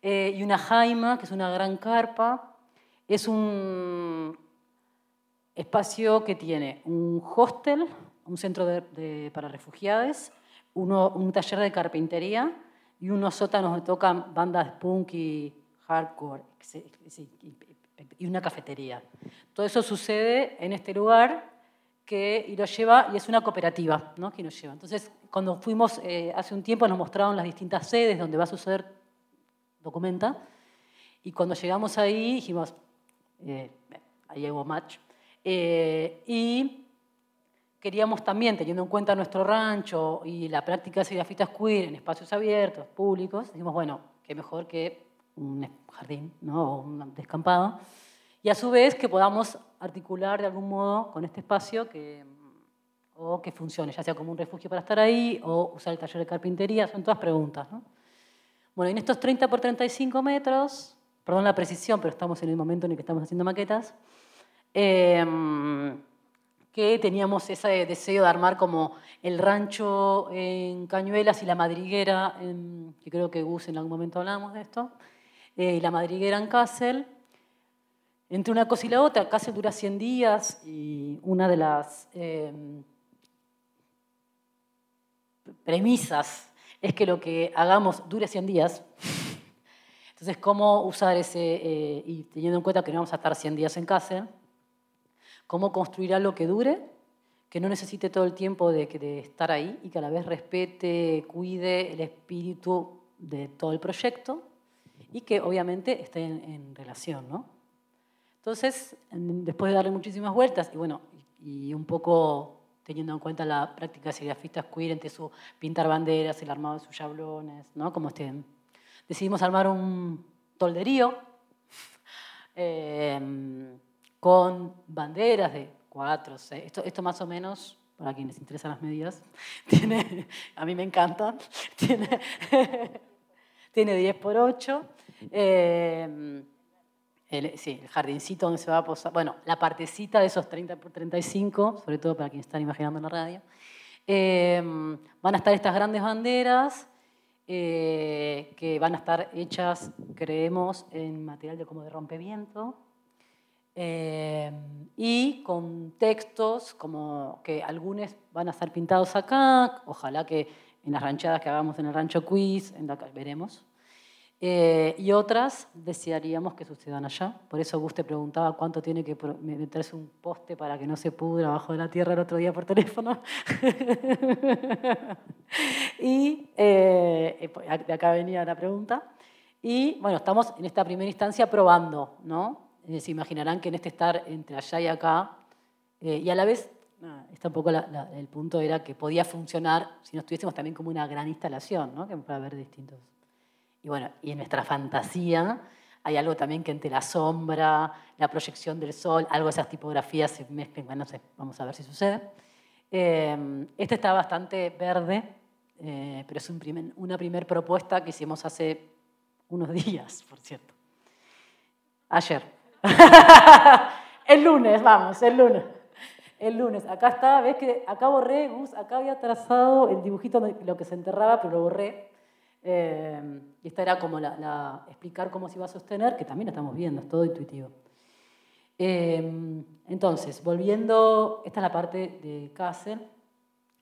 eh, y una jaima, que es una gran carpa, es un espacio que tiene un hostel, un centro para refugiados, un taller de carpintería y unos sótanos donde tocan bandas punk y hardcore y una cafetería. Todo eso sucede en este lugar que y lo lleva y es una cooperativa ¿no? que nos lleva. Entonces, cuando fuimos eh, hace un tiempo nos mostraron las distintas sedes donde va a suceder Documenta y cuando llegamos ahí dijimos, eh, ahí hubo match. Eh, y queríamos también, teniendo en cuenta nuestro rancho y la práctica de seriafitas queer en espacios abiertos, públicos, dijimos, bueno, qué mejor que un jardín ¿no? o un descampado. Y a su vez que podamos articular de algún modo con este espacio que, o que funcione, ya sea como un refugio para estar ahí o usar el taller de carpintería, son todas preguntas. ¿no? Bueno, en estos 30 por 35 metros perdón la precisión, pero estamos en el momento en el que estamos haciendo maquetas, em, que teníamos ese deseo de armar como el rancho en Cañuelas y la madriguera, que creo que Gus en algún momento hablamos de esto, eh, la madriguera en Kassel. Entre una cosa y la otra, Kassel dura 100 días y una de las em, premisas es que lo que hagamos dure 100 días. Entonces, ¿cómo usar ese, eh, y teniendo en cuenta que no vamos a estar 100 días en casa, cómo construir algo que dure, que no necesite todo el tiempo de, estar ahí y que a la vez respete, cuide el espíritu de todo el proyecto y que obviamente esté en, relación, ¿no? Entonces, después de darle muchísimas vueltas y bueno, y un poco teniendo en cuenta la práctica de serigrafistas queer entre su pintar banderas, el armado de sus jablones, ¿no? Como estén decidimos armar un tolderío eh, con banderas de cuatro, seis. Esto, esto más o menos, para quienes interesan las medidas, tiene, a mí me encanta, tiene, tiene 10 por 8. Eh, el, sí, el jardincito donde se va a posar, bueno, la partecita de esos 30 por 35, sobre todo para quienes están imaginando en la radio, eh, van a estar estas grandes banderas eh, que van a estar hechas, creemos, en material de como de rompeviento. Eh, y con textos como que algunos van a ser pintados acá, ojalá que en las ranchadas que hagamos en el rancho quiz, en la, veremos. Eh, y otras desearíamos que sucedan allá. Por eso Gus te preguntaba cuánto tiene que meterse un poste para que no se pudra abajo de la tierra el otro día por teléfono. y eh, de acá venía la pregunta. Y bueno, estamos en esta primera instancia probando, ¿no? se imaginarán que en este estar entre allá y acá, eh, y a la vez está un poco el punto era que podía funcionar si no estuviésemos también como una gran instalación, ¿no? que puede haber distintos. Y bueno, y en nuestra fantasía hay algo también que entre la sombra, la proyección del sol, algo de esas tipografías se mezclan, bueno, no sé, vamos a ver si sucede. Eh, este está bastante verde, eh, pero es una primera propuesta que hicimos hace unos días, por cierto. Ayer. el lunes, vamos, el lunes. El lunes. Acá está, ves que acá borré, Gus, acá había trazado el dibujito de lo que se enterraba, pero lo borré. Eh, y esta era como la, explicar cómo se iba a sostener, que también lo estamos viendo, es todo intuitivo. Eh, entonces, volviendo, esta es la parte de Kassel.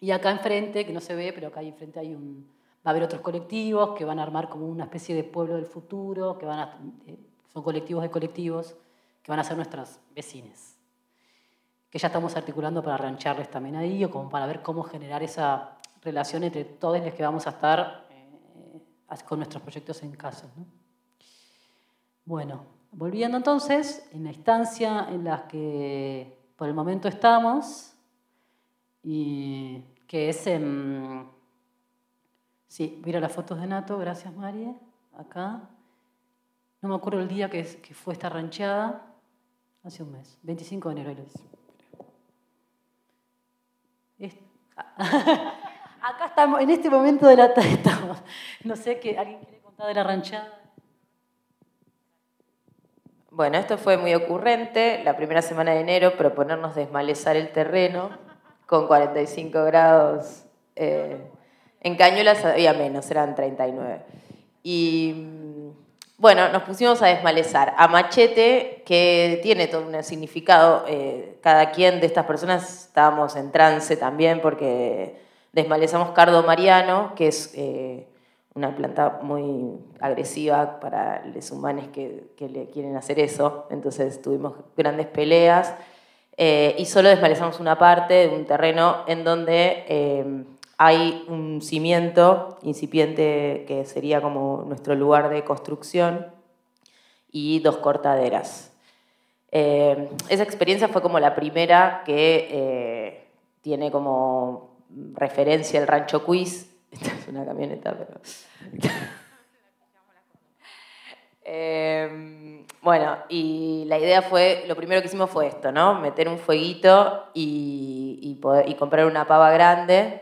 Y acá enfrente, que no se ve, pero acá enfrente hay un, va a haber otros colectivos que van a armar como una especie de pueblo del futuro, que van a, eh, son colectivos de colectivos, que van a ser nuestras vecinas que ya estamos articulando para rancharles también ahí, o como para ver cómo generar esa relación entre todos los que vamos a estar con nuestros proyectos en casa. Bueno, volviendo entonces, en la instancia en la que por el momento estamos, y que es en... Sí, mira las fotos de Nato, gracias María, acá. No me acuerdo el día que, fue esta rancheada, hace un mes, 25 de enero, Acá estamos, en este momento de la tarde estamos. No sé, ¿qué, ¿alguien quiere contar de la ranchada?
Bueno, esto fue muy ocurrente. La primera semana de enero proponernos desmalezar el terreno con 45 grados. Eh, en Cañuelas había menos, eran 39. Y bueno, nos pusimos a desmalezar a machete, que tiene todo un significado. Eh, cada quien de estas personas estábamos en trance también porque desmalezamos cardo mariano, que es eh, una planta muy agresiva para los humanos que, le quieren hacer eso. Entonces tuvimos grandes peleas eh, y solo desmalezamos una parte de un terreno en donde hay un cimiento incipiente que sería como nuestro lugar de construcción y dos cortaderas. Eh, esa experiencia fue como la primera que eh, tiene como referencia el rancho quiz. Esta es una camioneta, pero... Eh, bueno, y la idea fue, lo primero que hicimos fue esto, ¿no? Meter un fueguito y, comprar una pava grande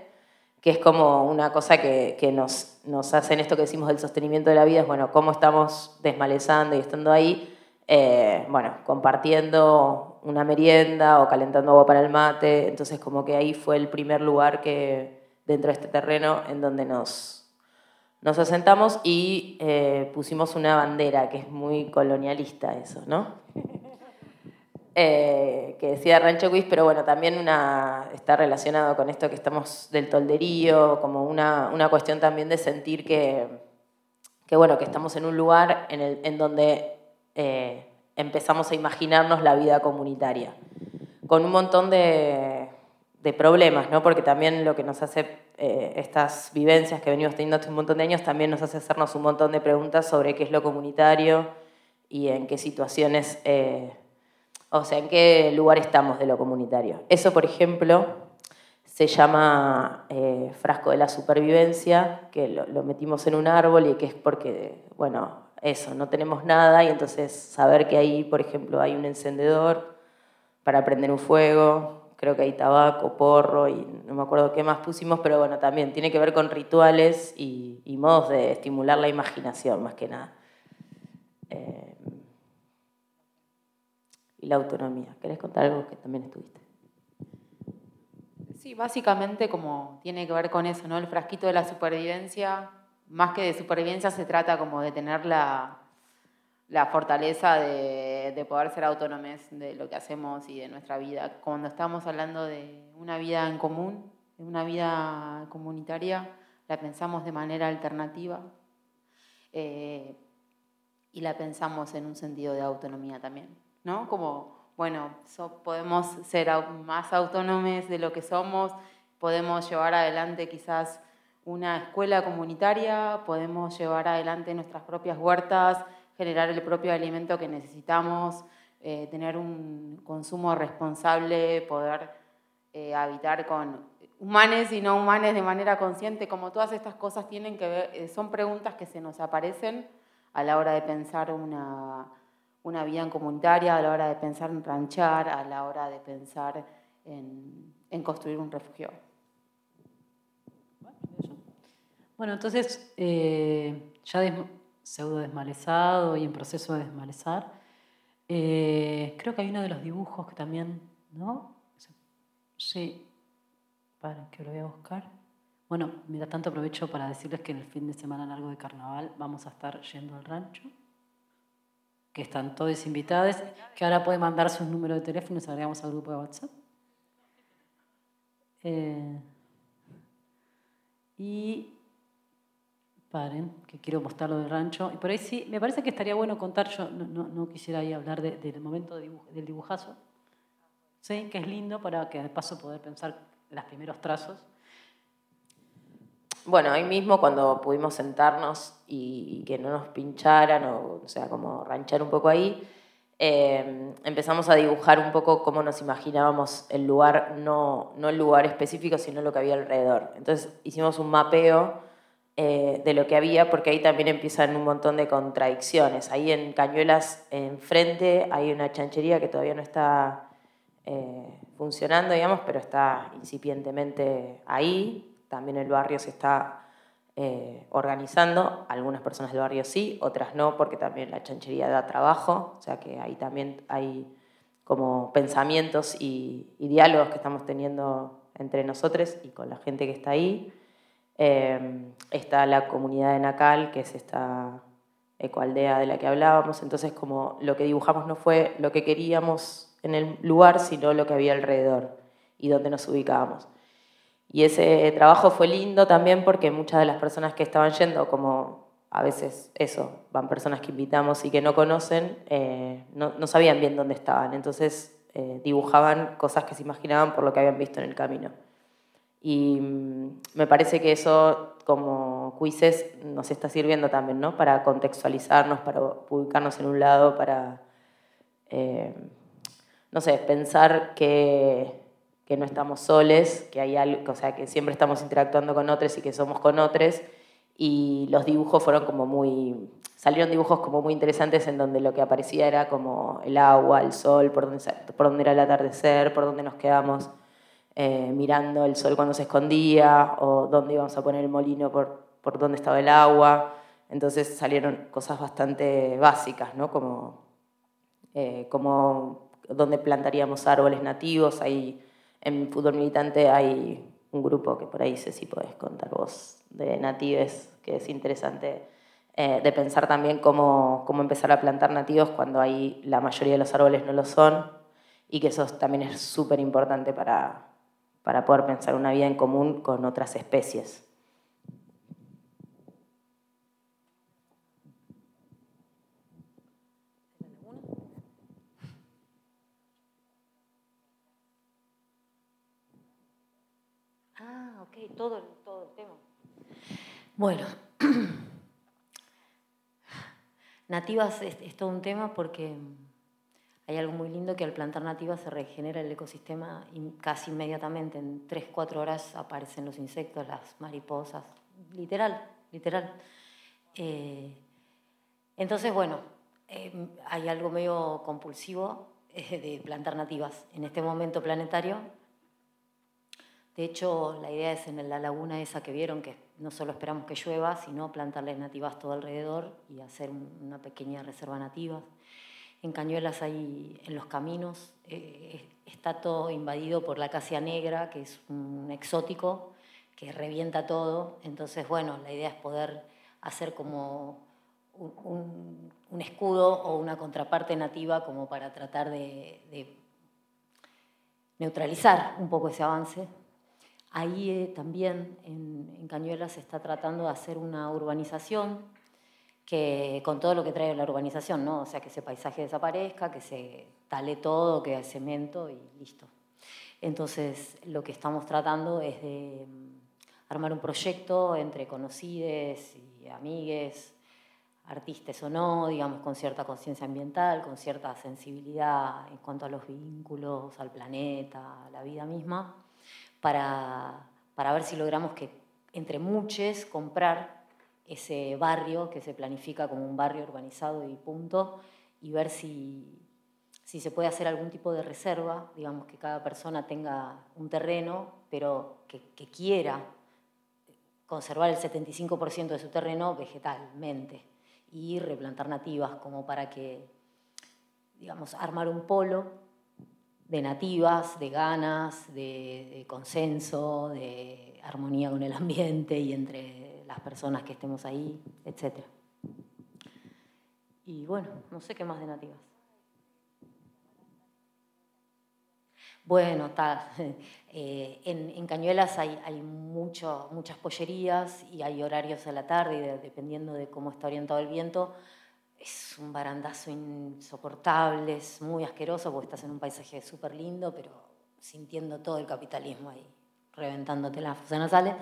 que es como una cosa que, nos, nos, hace en esto que decimos del sostenimiento de la vida, es bueno, cómo estamos desmalezando y estando ahí, eh, bueno, compartiendo una merienda o calentando agua para el mate, entonces como que ahí fue el primer lugar que dentro de este terreno en donde nos, nos asentamos y eh, pusimos una bandera, que es muy colonialista eso, ¿no? Eh, que decía Rancho Quiz, pero bueno, también una, está relacionado con esto que estamos del tolderío, como una, una cuestión también de sentir que, que, bueno, que estamos en un lugar en, el, en donde eh, empezamos a imaginarnos la vida comunitaria, con un montón de, de problemas, ¿no? porque también lo que nos hace eh, estas vivencias que venimos teniendo hace un montón de años también nos hace hacernos un montón de preguntas sobre qué es lo comunitario y en qué situaciones o sea, en qué lugar estamos de lo comunitario. Eso, por ejemplo, se llama eh, frasco de la supervivencia, que lo, metimos en un árbol y que es porque, bueno, eso, no tenemos nada y entonces saber que ahí, por ejemplo, hay un encendedor para prender un fuego, creo que hay tabaco, porro y no me acuerdo qué más pusimos, pero bueno, también tiene que ver con rituales y, modos de estimular la imaginación, más que nada. Eh, y la autonomía. ¿Querés contar algo que también estuviste?
Sí, básicamente como tiene que ver con eso, ¿no? El frasquito de la supervivencia, más que de supervivencia se trata como de tener la, la fortaleza de, de, poder ser autónomos de lo que hacemos y de nuestra vida. Cuando estamos hablando de una vida en común, de una vida comunitaria, la pensamos de manera alternativa eh, y la pensamos en un sentido de autonomía también, ¿no? Como, bueno, podemos ser más autónomos de lo que somos, podemos llevar adelante quizás una escuela comunitaria, podemos llevar adelante nuestras propias huertas, generar el propio alimento que necesitamos, eh, tener un consumo responsable, poder eh, habitar con humanes y no humanes de manera consciente, como todas estas cosas tienen que ver, eh, son preguntas que se nos aparecen a la hora de pensar una, una vida en comunitaria, a la hora de pensar en ranchar, a la hora de pensar en, en construir un refugio.
Bueno, entonces, eh, ya pseudo desmalezado y en proceso de desmalezar, eh, creo que hay uno de los dibujos que también, ¿no? Sí, para que lo voy a buscar. Bueno, mira, tanto aprovecho para decirles que en el fin de semana largo de carnaval vamos a estar yendo al rancho, que están todos invitados, que ahora pueden mandar sus números de teléfono y agregamos al grupo de WhatsApp. Eh, y Paren, que quiero mostrarlo del rancho. Y por ahí sí, me parece que estaría bueno contar, yo no, quisiera ahí hablar del momento del dibujazo, ¿sí? que es lindo para que de paso poder pensar los primeros trazos.
Bueno, ahí mismo cuando pudimos sentarnos y, que no nos pincharan, o, sea, como ranchar un poco ahí, eh, empezamos a dibujar un poco cómo nos imaginábamos el lugar, no, no el lugar específico, sino lo que había alrededor. Entonces hicimos un mapeo eh, de lo que había, porque ahí también empiezan un montón de contradicciones. Ahí en Cañuelas, enfrente, hay una chanchería que todavía no está eh, funcionando, digamos, pero está incipientemente ahí. También el barrio se está eh, organizando. Algunas personas del barrio sí, otras no, porque también la chanchería da trabajo. O sea que ahí también hay como pensamientos y, y diálogos que estamos teniendo entre nosotros y con la gente que está ahí. Em, está la comunidad de Nacal, que es esta ecoaldea de la que hablábamos. Entonces, como lo que dibujamos no fue lo que queríamos en el lugar, sino lo que había alrededor y dónde nos ubicábamos. Y ese trabajo fue lindo también porque muchas de las personas que estaban yendo, como a veces eso, van personas que invitamos y que no conocen, eh, no, sabían bien dónde estaban. Entonces eh, dibujaban cosas que se imaginaban por lo que habían visto en el camino. Y mm, me parece que eso, como quizzes, nos está sirviendo también, ¿no? Para contextualizarnos, para ubicarnos en un lado, para, eh, no sé, pensar que, que, no estamos soles, que hay algo, o sea, que siempre estamos interactuando con otros y que somos con otros. Y los dibujos fueron como muy, salieron dibujos como muy interesantes en donde lo que aparecía era como el agua, el sol, por dónde, por dónde era el atardecer, por dónde nos quedamos eh, mirando el sol cuando se escondía o dónde íbamos a poner el molino por, por dónde estaba el agua. Entonces salieron cosas bastante básicas, ¿no? Como, eh, como dónde plantaríamos árboles nativos. Ahí, en fútbol militante hay un grupo que por ahí sé si podés contar vos de natives, que es interesante eh, de pensar también cómo, cómo empezar a plantar nativos cuando ahí la mayoría de los árboles no lo son y que eso también es súper importante para, para poder pensar una vida en común con otras especies.
Ah, ok, todo, todo el tema. Bueno, nativas es todo un tema porque hay algo muy lindo que al plantar nativas se regenera el ecosistema casi inmediatamente. En 3-4 horas aparecen los insectos, las mariposas. Literal, literal. Eh, entonces, bueno, eh, hay algo medio compulsivo eh, de plantar nativas en este momento planetario. De hecho, la idea es en la laguna esa que vieron, que no solo esperamos que llueva, sino plantarles nativas todo alrededor y hacer una pequeña reserva nativa. En Cañuelas hay, en los caminos, eh, está todo invadido por la acacia negra, que es un exótico que revienta todo. Entonces, bueno, la idea es poder hacer como un, escudo o una contraparte nativa como para tratar de, neutralizar un poco ese avance. Ahí eh, también en, en Cañuelas se está tratando de hacer una urbanización que con todo lo que trae la urbanización, ¿no? O sea, que ese paisaje desaparezca, que se tale todo, que hay cemento y listo. Entonces, lo que estamos tratando es de mm, armar un proyecto entre conocides y amigues, artistas o no, digamos, con cierta conciencia ambiental, con cierta sensibilidad en cuanto a los vínculos, al planeta, a la vida misma, para, para ver si logramos que entre muchos comprar ese barrio que se planifica como un barrio urbanizado y punto, y ver si, si se puede hacer algún tipo de reserva, digamos que cada persona tenga un terreno, pero que, quiera conservar el 75% de su terreno vegetalmente y replantar nativas como para que, digamos, armar un polo de nativas, de ganas, de, consenso, de armonía con el ambiente y entre las personas que estemos ahí, etc. Y bueno, no sé qué más de nativas. Bueno, tal. Eh, en, Cañuelas hay, muchas pollerías y hay horarios a la tarde, y dependiendo de cómo está orientado el viento. Es un barandazo insoportable, es muy asqueroso porque estás en un paisaje súper lindo, pero sintiendo todo el capitalismo ahí, reventándote las fosas nasales.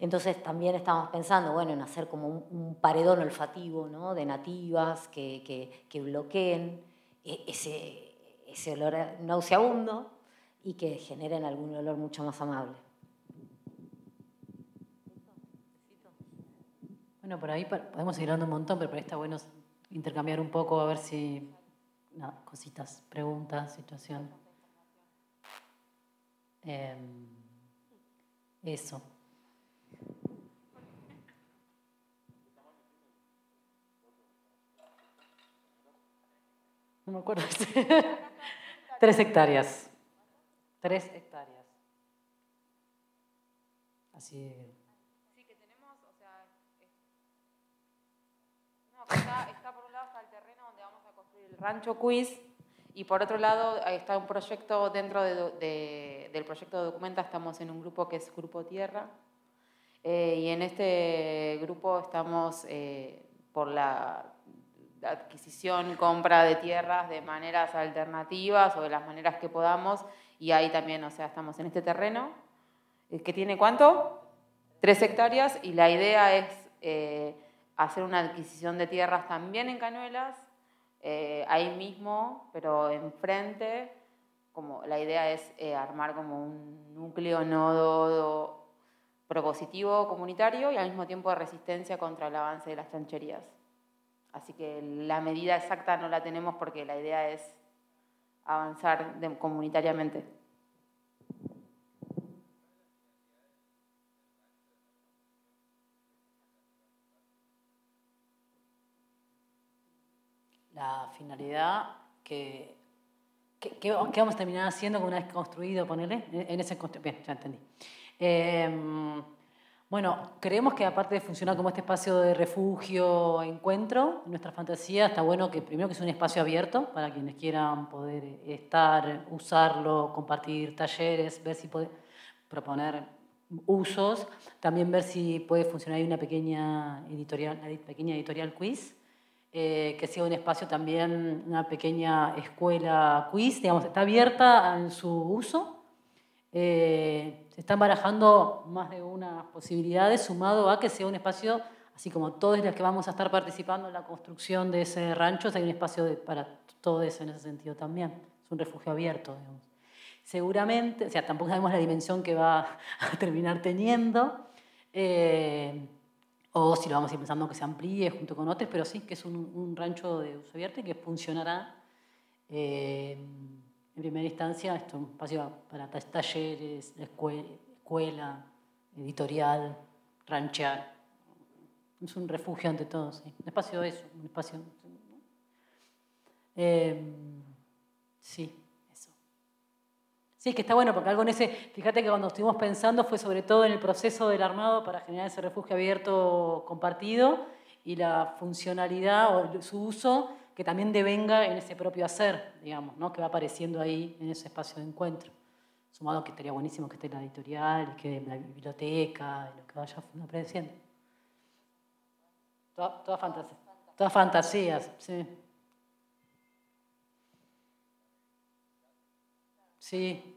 Entonces también estamos pensando bueno, en hacer como un, paredón olfativo ¿no? de nativas que, que, bloqueen e, ese, ese olor nauseabundo y que generen algún olor mucho más amable. Bueno, por ahí podemos ir hablando un montón, pero por ahí está bueno intercambiar un poco a ver si. Cositas, preguntas, situación. Em, eso. No me acuerdo. Tres hectáreas. Tres hectáreas. Así.
Sí, que tenemos, o sea, no, está, está, por un lado el terreno donde vamos a construir el rancho Quiz y por otro lado está un proyecto dentro de, del proyecto de Documenta, estamos en un grupo que es Grupo Tierra eh, y en este grupo estamos eh, por la adquisición, compra de tierras de maneras alternativas o de las maneras que podamos y ahí también, o sea, estamos en este terreno, eh, que tiene cuánto? Tres hectáreas, y la idea es eh, hacer una adquisición de tierras también en Canuelas, eh, ahí mismo, pero enfrente, como la idea es armar como un núcleo nodo propositivo comunitario y al mismo tiempo de resistencia contra el avance de las chancherías. Así que la medida exacta no la tenemos porque la idea es avanzar comunitariamente.
La finalidad que, que, vamos a terminar haciendo una vez construido, ponerle, en ese bien, ya entendí. Em, bueno, creemos que aparte de funcionar como este espacio de refugio, encuentro, nuestra fantasía está bueno que primero que es un espacio abierto para quienes quieran poder estar, usarlo, compartir talleres, ver si puede proponer usos, también ver si puede funcionar ahí una pequeña editorial, pequeña editorial quiz, eh, que sea un espacio también, una pequeña escuela quiz, digamos, está abierta en su uso. Eh, se están barajando más de unas posibilidades, sumado a que sea un espacio, así como todos los que vamos a estar participando en la construcción de ese rancho, hay un espacio para todo eso en ese sentido también. Es un refugio abierto, digamos. Seguramente, o sea, tampoco sabemos la dimensión que va a terminar teniendo, eh, o si lo vamos a ir pensando que se amplíe junto con otros, pero sí que es un, rancho de uso abierto y que funcionará. Eh, primera instancia, esto es un espacio para talleres, escuela, editorial, ranchear. Es un refugio ante todo, sí. Un espacio de eso, un espacio. Em, sí, eso. Sí, que está bueno, porque algo en ese. Fíjate que cuando estuvimos pensando fue sobre todo en el proceso del armado para generar ese refugio abierto compartido y la funcionalidad o su uso que también devenga en ese propio hacer, digamos, ¿no? que va apareciendo ahí en ese espacio de encuentro. Sumado que estaría buenísimo que esté la editorial, que la biblioteca, lo que vaya apareciendo. Todas. Todas fantasías, sí. Sí.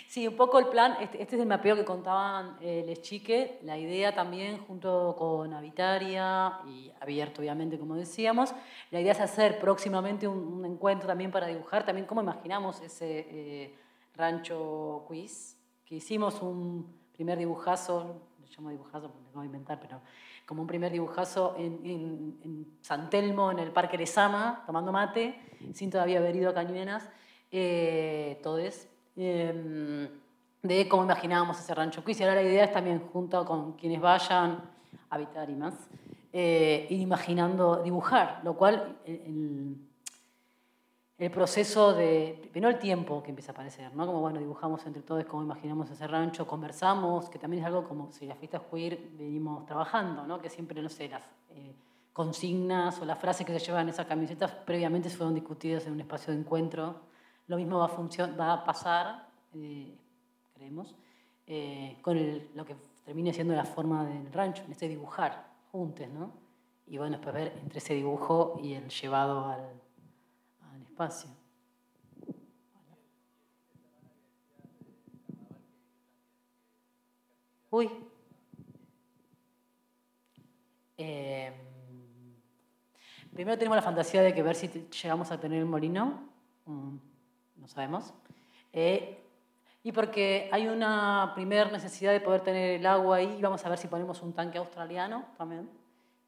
sí, un poco el plan, este, este, es el mapeo que contaban eh, les chiques, la idea también junto con Habitaria y abierto obviamente como decíamos, la idea es hacer próximamente un, encuentro también para dibujar, también cómo imaginamos ese eh, rancho quiz, que hicimos un primer dibujazo, lo llamo dibujazo porque no voy a inventar, pero como un primer dibujazo en, San Telmo, en el Parque Lezama, tomando mate, sin todavía haber ido a Cañuenas, eh, todos, em, de cómo imaginábamos ese rancho quiz. Y ahora la idea es también, junto con quienes vayan a habitar y más, eh, ir imaginando dibujar, lo cual el proceso de, no el tiempo que empieza a aparecer, ¿no? Como, bueno, dibujamos entre todos cómo imaginamos ese rancho, conversamos, que también es algo como si las fiestas queer venimos trabajando, ¿no? Que siempre, no sé, las eh, consignas o las frases que se llevan en esas camisetas previamente fueron discutidas en un espacio de encuentro. Lo mismo va a, pasar, eh, creemos, eh, con lo que termine siendo la forma del rancho, en este dibujar juntos, ¿no? Y bueno, después ver entre ese dibujo y el llevado al espacio. Uy. Em, primero tenemos la fantasía de que ver si llegamos a tener el molino, mm, no sabemos. Eh, y porque hay una primera necesidad de poder tener el agua ahí, vamos a ver si ponemos un tanque australiano también,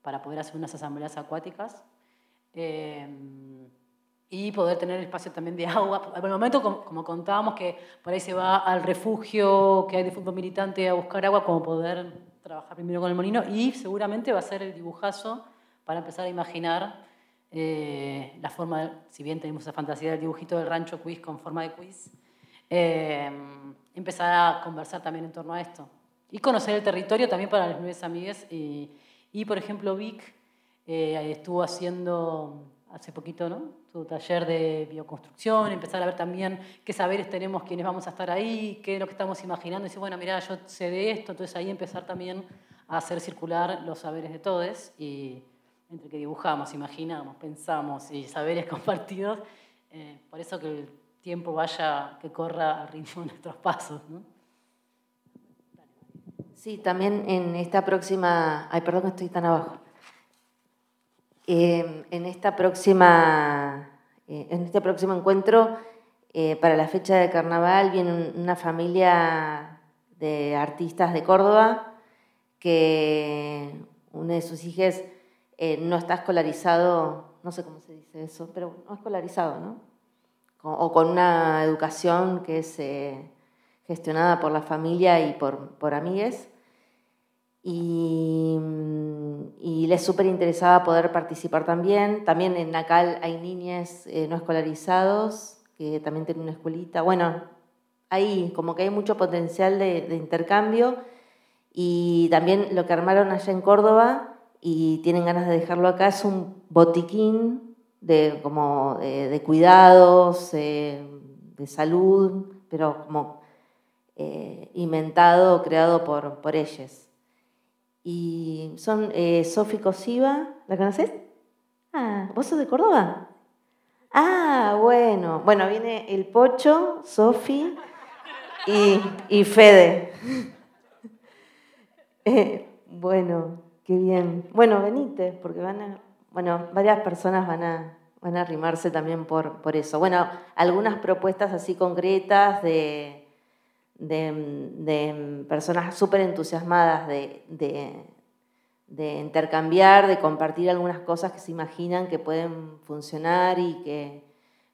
para poder hacer unas asambleas acuáticas. Eh, y poder tener espacio también de agua. Por el momento, como, contábamos, que por ahí se va al refugio que hay de fútbol militante a buscar agua, como poder trabajar primero con el molino y seguramente va a ser el dibujazo para empezar a imaginar eh, la forma, si bien tenemos esa fantasía del dibujito del rancho quiz con forma de quiz, eh, empezar a conversar también en torno a esto. Y conocer el territorio también para las nuevas amigas. Y, y por ejemplo, Vic eh, estuvo haciendo hace poquito, ¿no? Su taller de bioconstrucción, empezar a ver también qué saberes tenemos quienes vamos a estar ahí, qué es lo que estamos imaginando, y decir, bueno, mira, yo sé de esto, entonces ahí empezar también a hacer circular los saberes de todos y entre que dibujamos, imaginamos, pensamos y saberes compartidos, eh, por eso que el tiempo vaya, que corra al ritmo de nuestros pasos, ¿no?
Sí, también en esta próxima, ay, perdón que estoy tan abajo. Em, en, esta próxima, eh, en este próximo encuentro, eh, para la fecha de carnaval, viene una familia de artistas de Córdoba que una de sus hijas eh, no está escolarizado, no sé cómo se dice eso, pero no escolarizado, ¿no? O con una educación que es gestionada por la familia y por, por amigues y, y les súper interesaba poder participar también. También en Nacal hay niñas eh, no escolarizados que también tienen una escuelita. Bueno, ahí como que hay mucho potencial de, intercambio y también lo que armaron allá en Córdoba y tienen ganas de dejarlo acá es un botiquín de, como, eh, de cuidados, eh, de salud, pero como inventado, creado por, por ellos. Y son eh, Sofi Cosiva, ¿la conoces? Ah, ¿vos sos de Córdoba? Ah, bueno. Bueno, viene el Pocho, Sofi y, Fede. Eh, bueno, qué bien. Bueno, venite, porque van a, bueno, varias personas van a, van a arrimarse también por, por eso. Bueno, algunas propuestas así concretas de, de, personas súper entusiasmadas de, de, intercambiar, de compartir algunas cosas que se imaginan que pueden funcionar y que...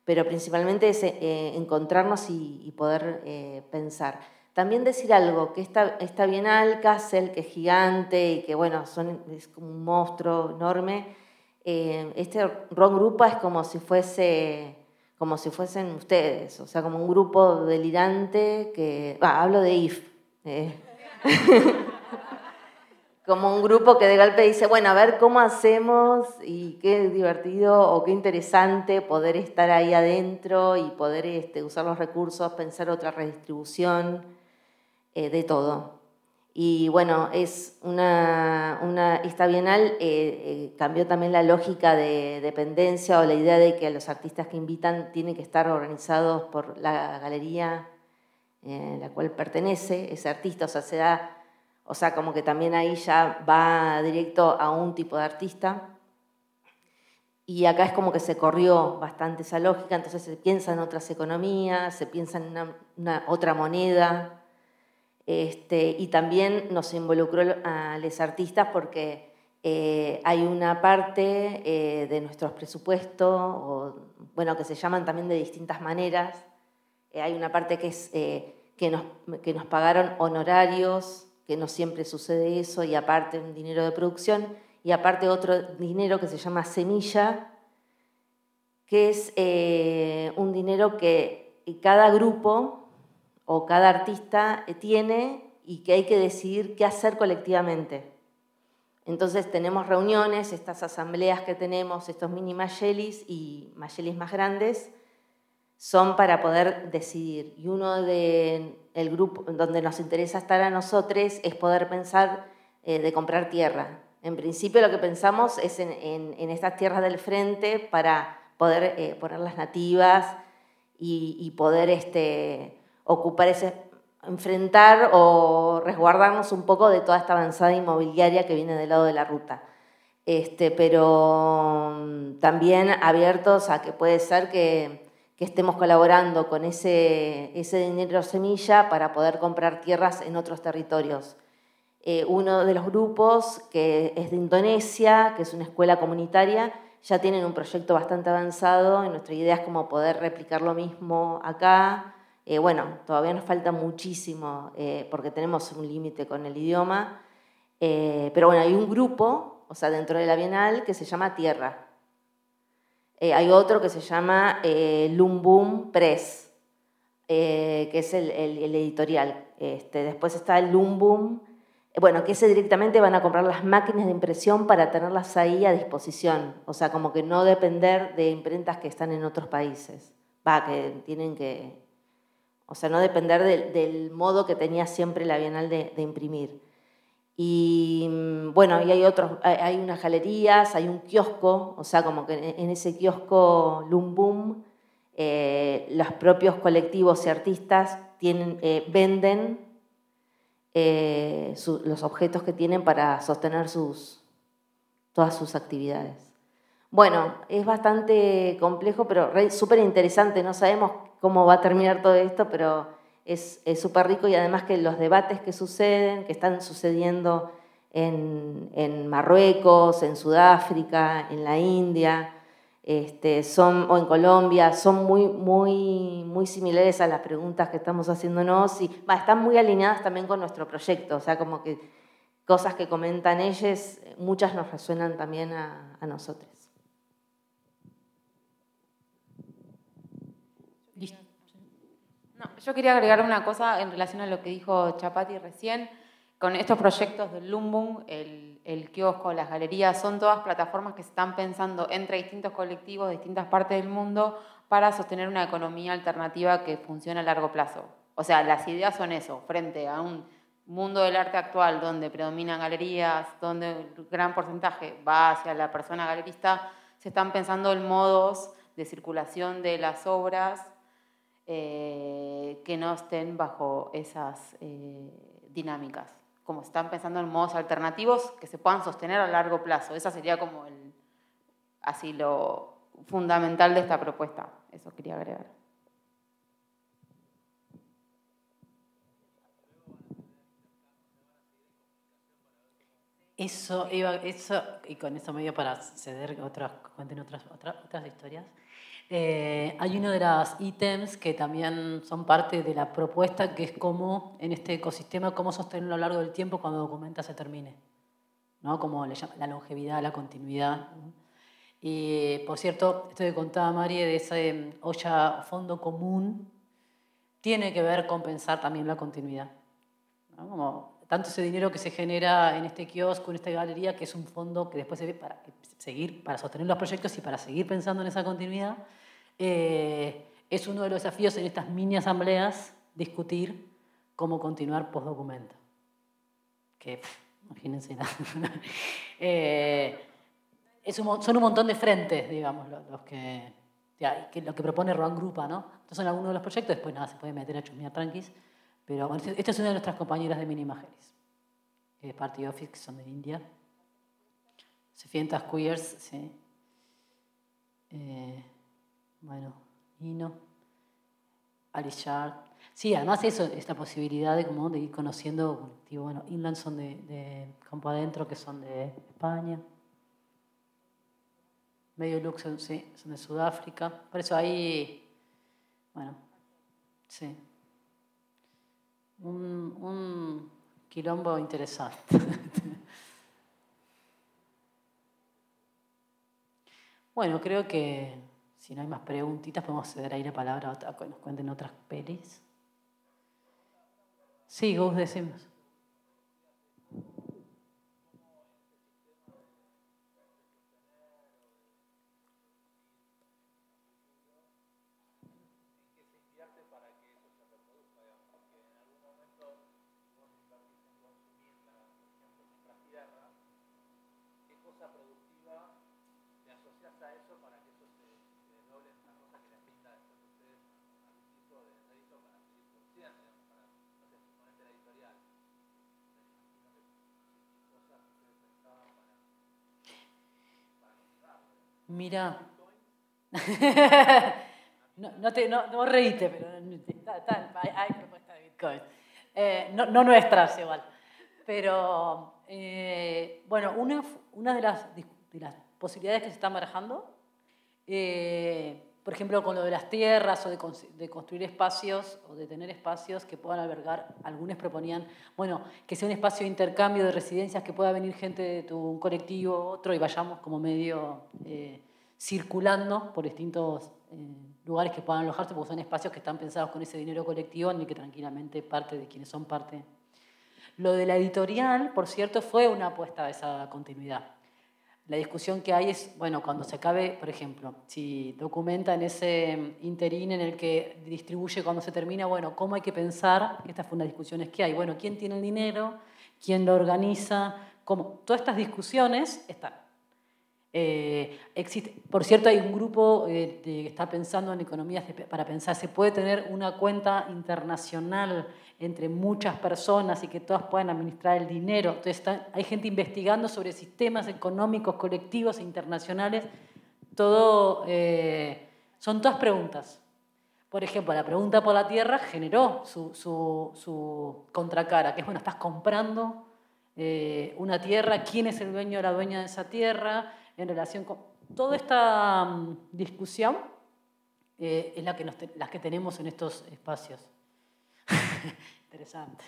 Pero principalmente es eh, encontrarnos y, poder eh, pensar. También decir algo, que esta, esta Bienal, Kassel, que es gigante y que bueno, son, es como un monstruo enorme, eh, este rock grupo es como si fuese como si fuesen ustedes, o sea, como un grupo delirante que, hablo de IF, eh. como un grupo que de golpe dice, bueno, a ver cómo hacemos y qué divertido o qué interesante poder estar ahí adentro y poder este, usar los recursos, pensar otra redistribución eh, de todo. Y bueno, es una, una esta bienal eh, eh, cambió también la lógica de dependencia o la idea de que los artistas que invitan tienen que estar organizados por la galería eh, la cual pertenece ese artista, o sea, se da, o sea, como que también ahí ya va directo a un tipo de artista. Y acá es como que se corrió bastante esa lógica, entonces se piensa en otras economías, se piensa en una otra moneda, este, y también nos involucró a los artistas porque eh, hay una parte eh, de nuestros presupuestos, o, bueno, que se llaman también de distintas maneras. Eh, hay una parte que, es, que, nos, que nos pagaron honorarios, que no siempre sucede eso, y aparte un dinero de producción, y aparte otro dinero que se llama semilla, que es un dinero que cada grupo o cada artista tiene y que hay que decidir qué hacer colectivamente. Entonces tenemos reuniones, estas asambleas que tenemos, estos mini Mayelis y Mayelis más grandes, son para poder decidir. Y uno de el grupo donde nos interesa estar a nosotros es poder pensar eh, de comprar tierra. En principio lo que pensamos es en, estas tierras del frente para poder eh, poner las nativas y, y poder este, ocupar ese, enfrentar o resguardarnos un poco de toda esta avanzada inmobiliaria que viene del lado de la ruta. Este, pero mm, también abiertos a que puede ser que, estemos colaborando con ese, ese, dinero semilla para poder comprar tierras en otros territorios. Eh, uno de los grupos, que es de Indonesia, que es una escuela comunitaria, ya tienen un proyecto bastante avanzado y nuestra idea es como poder replicar lo mismo acá eh, bueno, todavía nos falta muchísimo eh, porque tenemos un límite con el idioma, eh, pero bueno, hay un grupo, o sea, dentro de la Bienal, que se llama Tierra. hay otro que se llama Lumbum Press, que es el, editorial. Este, después está el Lumbum, bueno, que ese directamente van a comprar las máquinas de impresión para tenerlas ahí a disposición, o sea, como que no depender de imprentas que están en otros países, va, que tienen que o sea, no depender del modo que tenía siempre la Bienal de, imprimir. Y mm, bueno, y hay otros, hay unas galerías, hay un kiosco, o sea, como que en ese kiosco Lumbum, eh, los propios colectivos y artistas tienen, eh, venden eh, los objetos que tienen para sostener sus, todas sus actividades. Bueno, es bastante complejo, pero súper interesante. No sabemos cómo va a terminar todo esto, pero es súper rico y además que los debates que suceden, que están sucediendo en, Marruecos, en Sudáfrica, en la India, este, son, o en Colombia, son muy, muy, muy similares a las preguntas que estamos haciéndonos y están muy alineadas también con nuestro proyecto, o sea, como que cosas que comentan ellos, muchas nos resuenan también a, a nosotros.
Yo quería agregar una cosa en relación a lo que dijo Chapati recién. Con estos proyectos del Lumbum, el, kiosco, las galerías, son todas plataformas que se están pensando entre distintos colectivos de distintas partes del mundo para sostener una economía alternativa que funcione a largo plazo. O sea, las ideas son eso, frente a un mundo del arte actual donde predominan galerías, donde el gran porcentaje va hacia la persona galerista, se están pensando en modos de circulación de las obras eh, que no estén bajo esas eh, dinámicas, como están pensando en modos alternativos que se puedan sostener a largo plazo. Esa sería como el, así lo, fundamental de esta propuesta. Eso quería agregar.
Eso, iba, eso, y con eso medio para ceder otras, cuenten otras, otras historias. Eh, hay uno de los ítems que también son parte de la propuesta, que es cómo en este ecosistema, cómo sostenerlo a lo largo del tiempo cuando documenta se termine. ¿no? Como le llama, la longevidad, la continuidad. Y por cierto, esto que contaba María de ese em, olla fondo común, tiene que ver con pensar también la continuidad. Como tanto ese dinero que se genera en este kiosco, en esta galería, que es un fondo que después se ve para seguir, para sostener los proyectos y para seguir pensando en esa continuidad, eh, es uno de los desafíos en estas mini asambleas discutir cómo continuar post-documento. Que, imagínense, eh, son un montón de frentes, digamos, los, que, lo que propone Roan Grupa, ¿no? Estos son algunos de los proyectos, después nada, se puede meter a chusmear tranquis, pero bueno, esta es una de nuestras compañeras de Mini Imágenes, que es Party Office, que son de India. 600 queers, sí. Eh, bueno, Nino, Alishar. Sí, además eso, esta posibilidad de, como, de ir conociendo colectivos, bueno, Inland son de, de, Campo Adentro, que son de España. Medio Lux, sí, son de Sudáfrica. Por eso ahí, bueno, sí. Un, un quilombo interesante. bueno, creo que si no hay más preguntitas, podemos ceder ahí la palabra a que nos cuenten otras pelis. Sí, Gus, decimos. Mira. no, no, te, no, no reíte, pero hay, propuestas de Bitcoin. Eh, no, no, nuestras igual. Pero, eh, bueno, una, una de, las, de, las, posibilidades que se están barajando, eh, por ejemplo, con lo de las tierras o de, de, construir espacios o de tener espacios que puedan albergar, algunos proponían, bueno, que sea un espacio de intercambio de residencias, que pueda venir gente de tu colectivo, otro, y vayamos como medio circulando por distintos eh, lugares que puedan alojarse, porque son espacios que están pensados con ese dinero colectivo en el que tranquilamente parte de quienes son parte. Lo de la editorial, por cierto, fue una apuesta a esa continuidad. La discusión que hay es, bueno, cuando se acabe, por ejemplo, si documenta en ese interín en el que distribuye cuando se termina, bueno, ¿cómo hay que pensar? Estas fueron discusiones que hay. Bueno, ¿quién tiene el dinero? ¿Quién lo organiza? ¿Cómo? Todas estas discusiones están. Eh, existe, por cierto, hay un grupo eh, que está pensando en economías para pensar, se puede tener una cuenta internacional entre muchas personas y que todas puedan administrar el dinero. Entonces hay gente investigando sobre sistemas económicos colectivos e internacionales. Todo, eh, son todas preguntas. Por ejemplo, la pregunta por la tierra generó su, su, su contracara, que es, bueno, estás comprando una tierra, quién es el dueño o la dueña de esa tierra, en relación con toda esta mm, discusión eh, es la que, que tenemos en estos espacios. Interesante.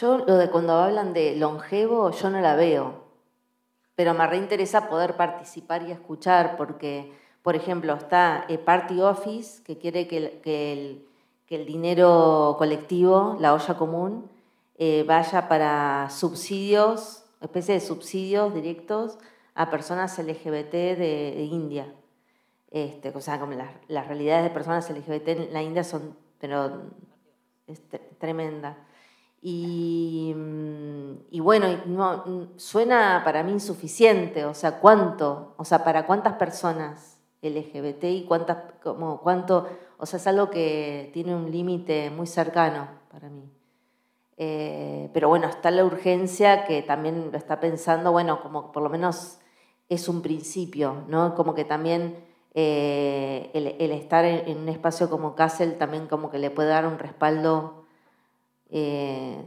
Yo lo de cuando hablan de longevo, yo no la veo, pero me reinteresa poder participar y escuchar porque, por ejemplo, está el Party Office, que quiere que el, dinero colectivo, la olla común, eh, vaya para subsidios, especie de subsidios directos a personas LGBT de, India. Este, o sea, como las, realidades de personas LGBT en la India son pero, es tremenda. Y, bueno, no, suena para mí insuficiente, o sea, ¿cuánto? O sea, ¿para cuántas personas LGBT y cuántas, como, cuánto? O sea, es algo que tiene un límite muy cercano para mí. Eh, pero bueno, está la urgencia que también lo está pensando, bueno, como por lo menos es un principio, ¿no? Como que también eh, el, estar en, un espacio como Castle también como que le puede dar un respaldo eh,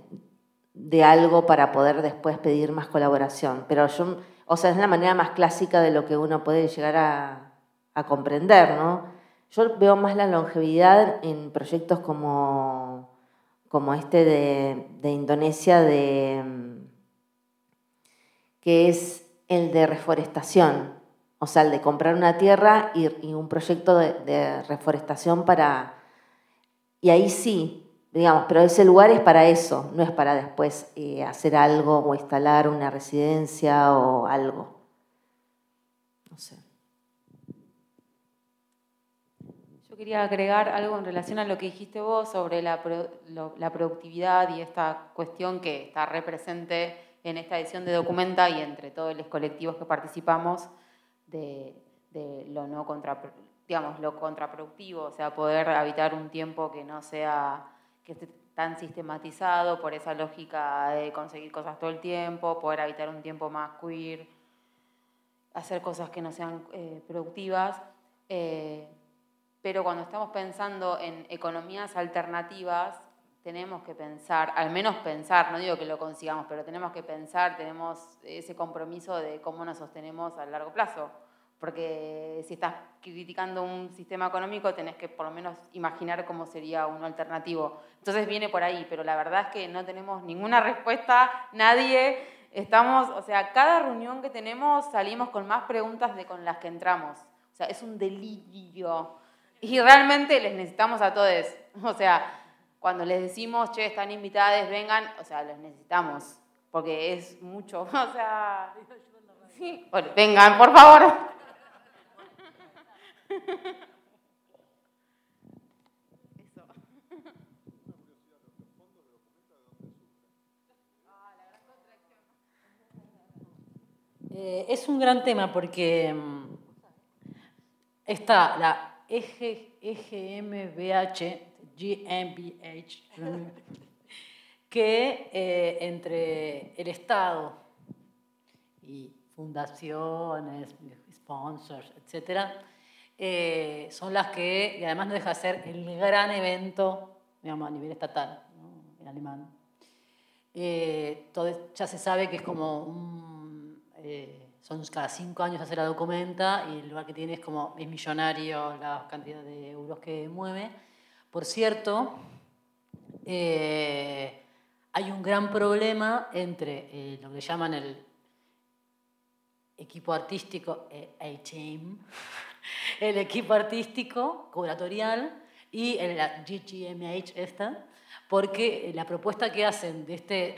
de algo para poder después pedir más colaboración. Pero yo, o sea, es la manera más clásica de lo que uno puede llegar a, comprender, ¿no? Yo veo más la longevidad en proyectos como como este de, Indonesia, de, que es el de reforestación, o sea, el de comprar una tierra y, un proyecto de, reforestación para... Y ahí sí, digamos, pero ese lugar es para eso, no es para después eh, hacer algo o instalar una residencia o algo. No sé.
quería agregar algo en relación a lo que dijiste vos sobre la, productividad y esta cuestión que está represente en esta edición de Documenta y entre todos los colectivos que participamos de, lo no digamos, lo contraproductivo, o sea, poder habitar un tiempo que no sea que esté tan sistematizado por esa lógica de conseguir cosas todo el tiempo, poder habitar un tiempo más queer, hacer cosas que no sean eh, productivas. Eh, pero cuando estamos pensando en economías alternativas, tenemos que pensar, al menos pensar, no digo que lo consigamos, pero tenemos que pensar, tenemos ese compromiso de cómo nos sostenemos a largo plazo. Porque si estás criticando un sistema económico, tenés que por lo menos imaginar cómo sería uno alternativo. Entonces viene por ahí, pero la verdad es que no tenemos ninguna respuesta, nadie. Estamos, o sea, cada reunión que tenemos salimos con más preguntas de con las que entramos. O sea, es un delirio. Y realmente les necesitamos a todos. O sea, cuando les decimos, che, están invitadas, vengan, o sea, los necesitamos. Porque es mucho. O sea. Sí. Bueno, vengan, por favor.
Eh, es un gran tema porque mm, está la EGMBH, GmbH, que eh, entre el Estado y fundaciones, sponsors, etcétera, eh, son las que, y además no deja de ser el gran evento digamos, a nivel estatal, en alemán. Eh, todo, ya se sabe que es como un son cada cinco años hacer la documenta y el lugar que tiene es como es millonario la cantidad de euros que mueve. Por cierto, eh, hay un gran problema entre eh, lo que llaman el equipo artístico, eh, el equipo artístico curatorial y el GGMH esta, porque la propuesta que hacen de este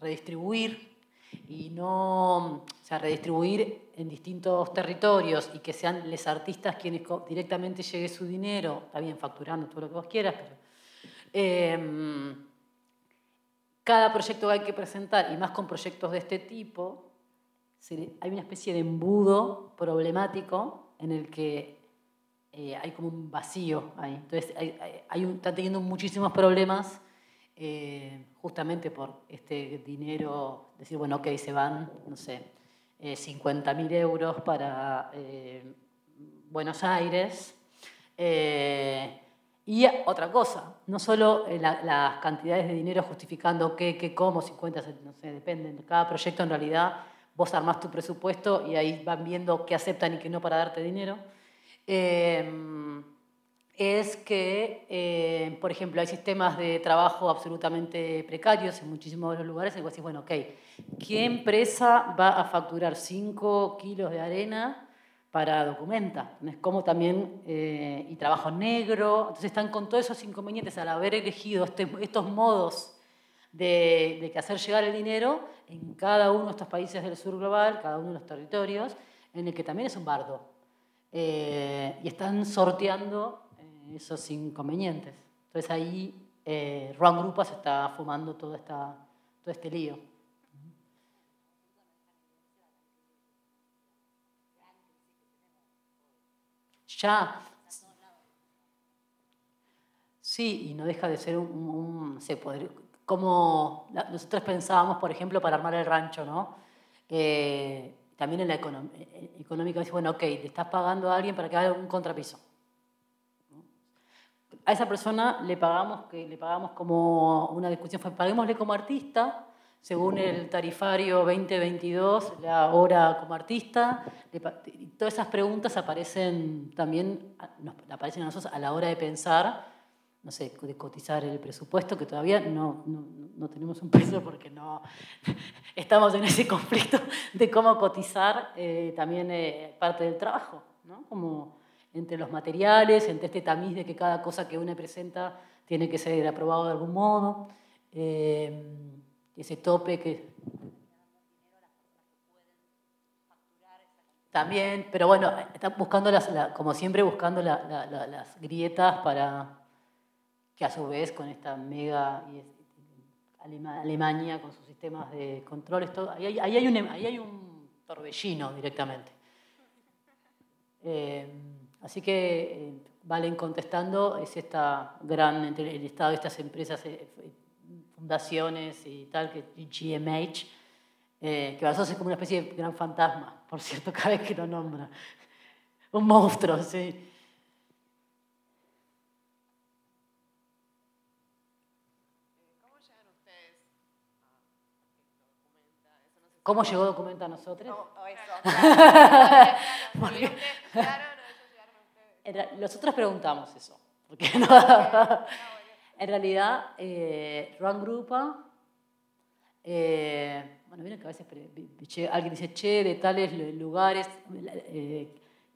redistribuir y no, o sea, redistribuir en distintos territorios y que sean los artistas quienes directamente llegue su dinero, está bien facturando todo lo que vos quieras, pero em, cada proyecto que hay que presentar, y más con proyectos de este tipo, hay una especie de embudo problemático en el que eh, hay como un vacío ahí. Entonces, hay, hay están teniendo muchísimos problemas eh, justamente por este dinero, decir, bueno, ok, se van, no sé, eh, 50.000 euros para eh, Buenos Aires. Y otra cosa, no solo las cantidades de dinero justificando qué, qué, cómo, 50, no sé, dependen. Cada proyecto en realidad vos armás tu presupuesto y ahí van viendo qué aceptan y qué no para darte dinero es que, eh, por ejemplo, hay sistemas de trabajo absolutamente precarios en muchísimos los lugares en que decís, bueno, ok, ¿qué empresa va a facturar 5 kilos de arena para documenta? Es como también, eh, y trabajo negro, entonces están con todos esos inconvenientes al haber elegido este, estos modos de, que hacer llegar el dinero en cada uno de estos países del sur global, cada uno de los territorios, en el que también es un bardo. Eh, y están sorteando eh, esos inconvenientes. Entonces ahí eh, Ron Grupa se está fumando todo, este lío. Ya. Sí, y no deja de ser un, se como nosotros pensábamos, por ejemplo, para armar el rancho, ¿no? Eh, también en la eh, económica, dice, bueno, ok, le estás pagando a alguien para que haga un contrapiso. A esa persona le pagamos, que le pagamos como una discusión, fue paguémosle como artista, según el tarifario 2022, la hora como artista. todas esas preguntas aparecen también, nos aparecen a nosotros a la hora de pensar no sé, de cotizar el presupuesto, que todavía no, no, tenemos un peso porque no estamos en ese conflicto de cómo cotizar eh, también eh, parte del trabajo, ¿no? como entre los materiales, entre este tamiz de que cada cosa que uno presenta tiene que ser aprobado de algún modo, eh, ese tope que... También, pero bueno, están buscando, las, como siempre, buscando las grietas para que a su vez con esta mega Alemania, con sus sistemas de control, ahí, hay, un, hay un torbellino directamente. Eh, así que eh, Valen contestando, es esta gran, entre el Estado de estas empresas, eh, fundaciones y tal, que GMH, que para nosotros es como una especie de gran fantasma, por cierto, cada vez que lo nombra. Un monstruo, sí. ¿Cómo llegó Documenta a nosotros? nosotros preguntamos eso. Porque en realidad, eh, Run Grupa, eh, bueno, miren que a veces alguien dice, che, de tales lugares, eh,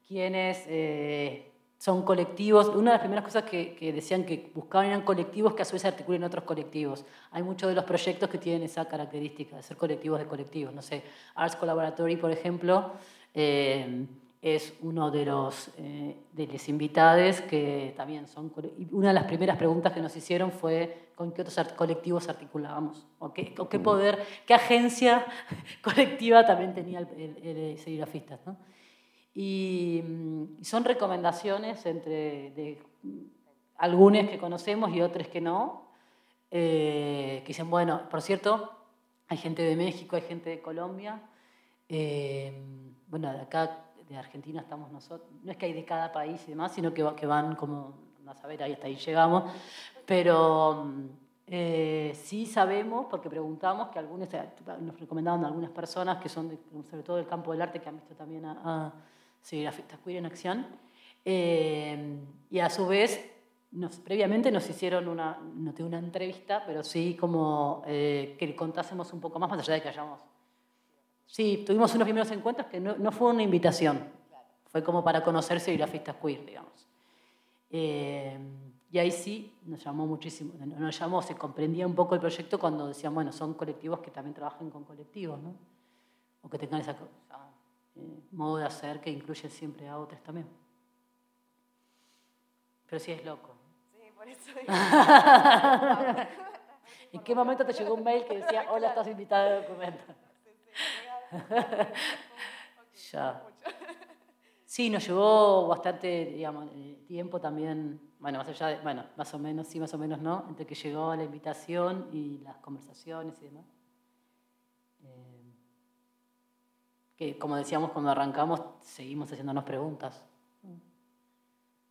quiénes, eh, son colectivos. Una de las primeras cosas que, decían que buscaban eran colectivos que a su vez articulen otros colectivos. Hay muchos de los proyectos que tienen esa característica de ser colectivos de colectivos. No sé, Arts Collaboratory, por ejemplo, eh, es uno de los, eh, de los invitados que también son... Una de las primeras preguntas que nos hicieron fue con qué otros colectivos articulábamos, o qué, qué poder, qué agencia colectiva también tenía el, el, el serigrafista. ¿no? Y mm, son recomendaciones entre de algunos que conocemos y otros que no, eh, que dicen, bueno, por cierto, hay gente de México, hay gente de Colombia, eh, bueno, de acá, de Argentina estamos nosotros, no es que hay de cada país y demás, sino que, van como, a ver, ahí hasta ahí llegamos, pero mm, eh, sí sabemos, porque preguntamos, que algunos, nos recomendaban algunas personas que son, sobre todo del campo del arte, que han visto también a Sí, la fiesta queer en acción. Eh, y a su vez, previamente nos hicieron una, no tengo una entrevista, pero sí como eh, que contásemos un poco más, más allá de que hayamos... Sí, tuvimos unos primeros encuentros que no, fue una invitación, fue como para conocerse y la fiesta queer, digamos. Eh, y ahí sí nos llamó muchísimo, nos llamó, se comprendía un poco el proyecto cuando decían, bueno, son colectivos que también trabajan con colectivos, ¿no? O que tengan esa eh, modo de hacer que incluye siempre a otros también. Pero sí es loco.
Sí, por eso.
¿En qué momento te llegó un mail que decía, hola, estás invitada a documento? ya. Sí, nos llevó bastante digamos, eh, tiempo también, bueno, más allá de, bueno, más o menos, sí, más o menos no, entre que llegó la invitación y las conversaciones y demás. Que como decíamos cuando arrancamos, seguimos haciéndonos preguntas.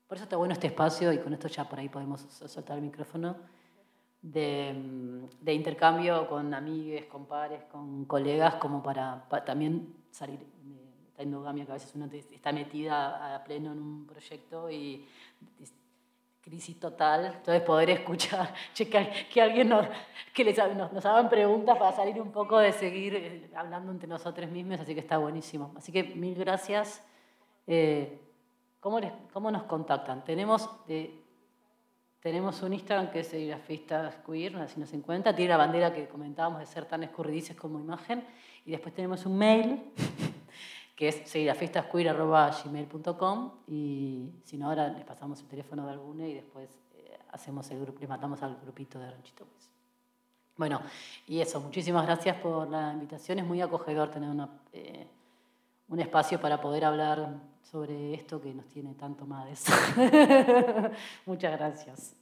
Por eso está bueno este espacio, y con esto ya por ahí podemos soltar el micrófono, de, intercambio con amigues, con pares, con colegas, como para, también salir de esta endogamia que a veces uno está metida a pleno en un proyecto y crisis total, entonces poder escuchar, que alguien nos, que les, nos, hagan preguntas para salir un poco de seguir eh, hablando entre nosotros mismos, así que está buenísimo. Así que mil gracias. Eh, ¿cómo, les, ¿Cómo nos contactan? Tenemos, eh, Tenemos un Instagram que es Serigrafistas Queer, así nos encuentra. Tiene la bandera que comentábamos de ser tan escurridizas como imagen. Y después tenemos un mail que es serigrafistasqueer.gmail.com y si no, ahora les pasamos el teléfono de alguna y después eh, hacemos el grupo, les matamos al grupito de Ranchito. Bueno, y eso, muchísimas gracias por la invitación. Es muy acogedor tener una, eh, un espacio para poder hablar sobre esto que nos tiene tanto más. Muchas gracias.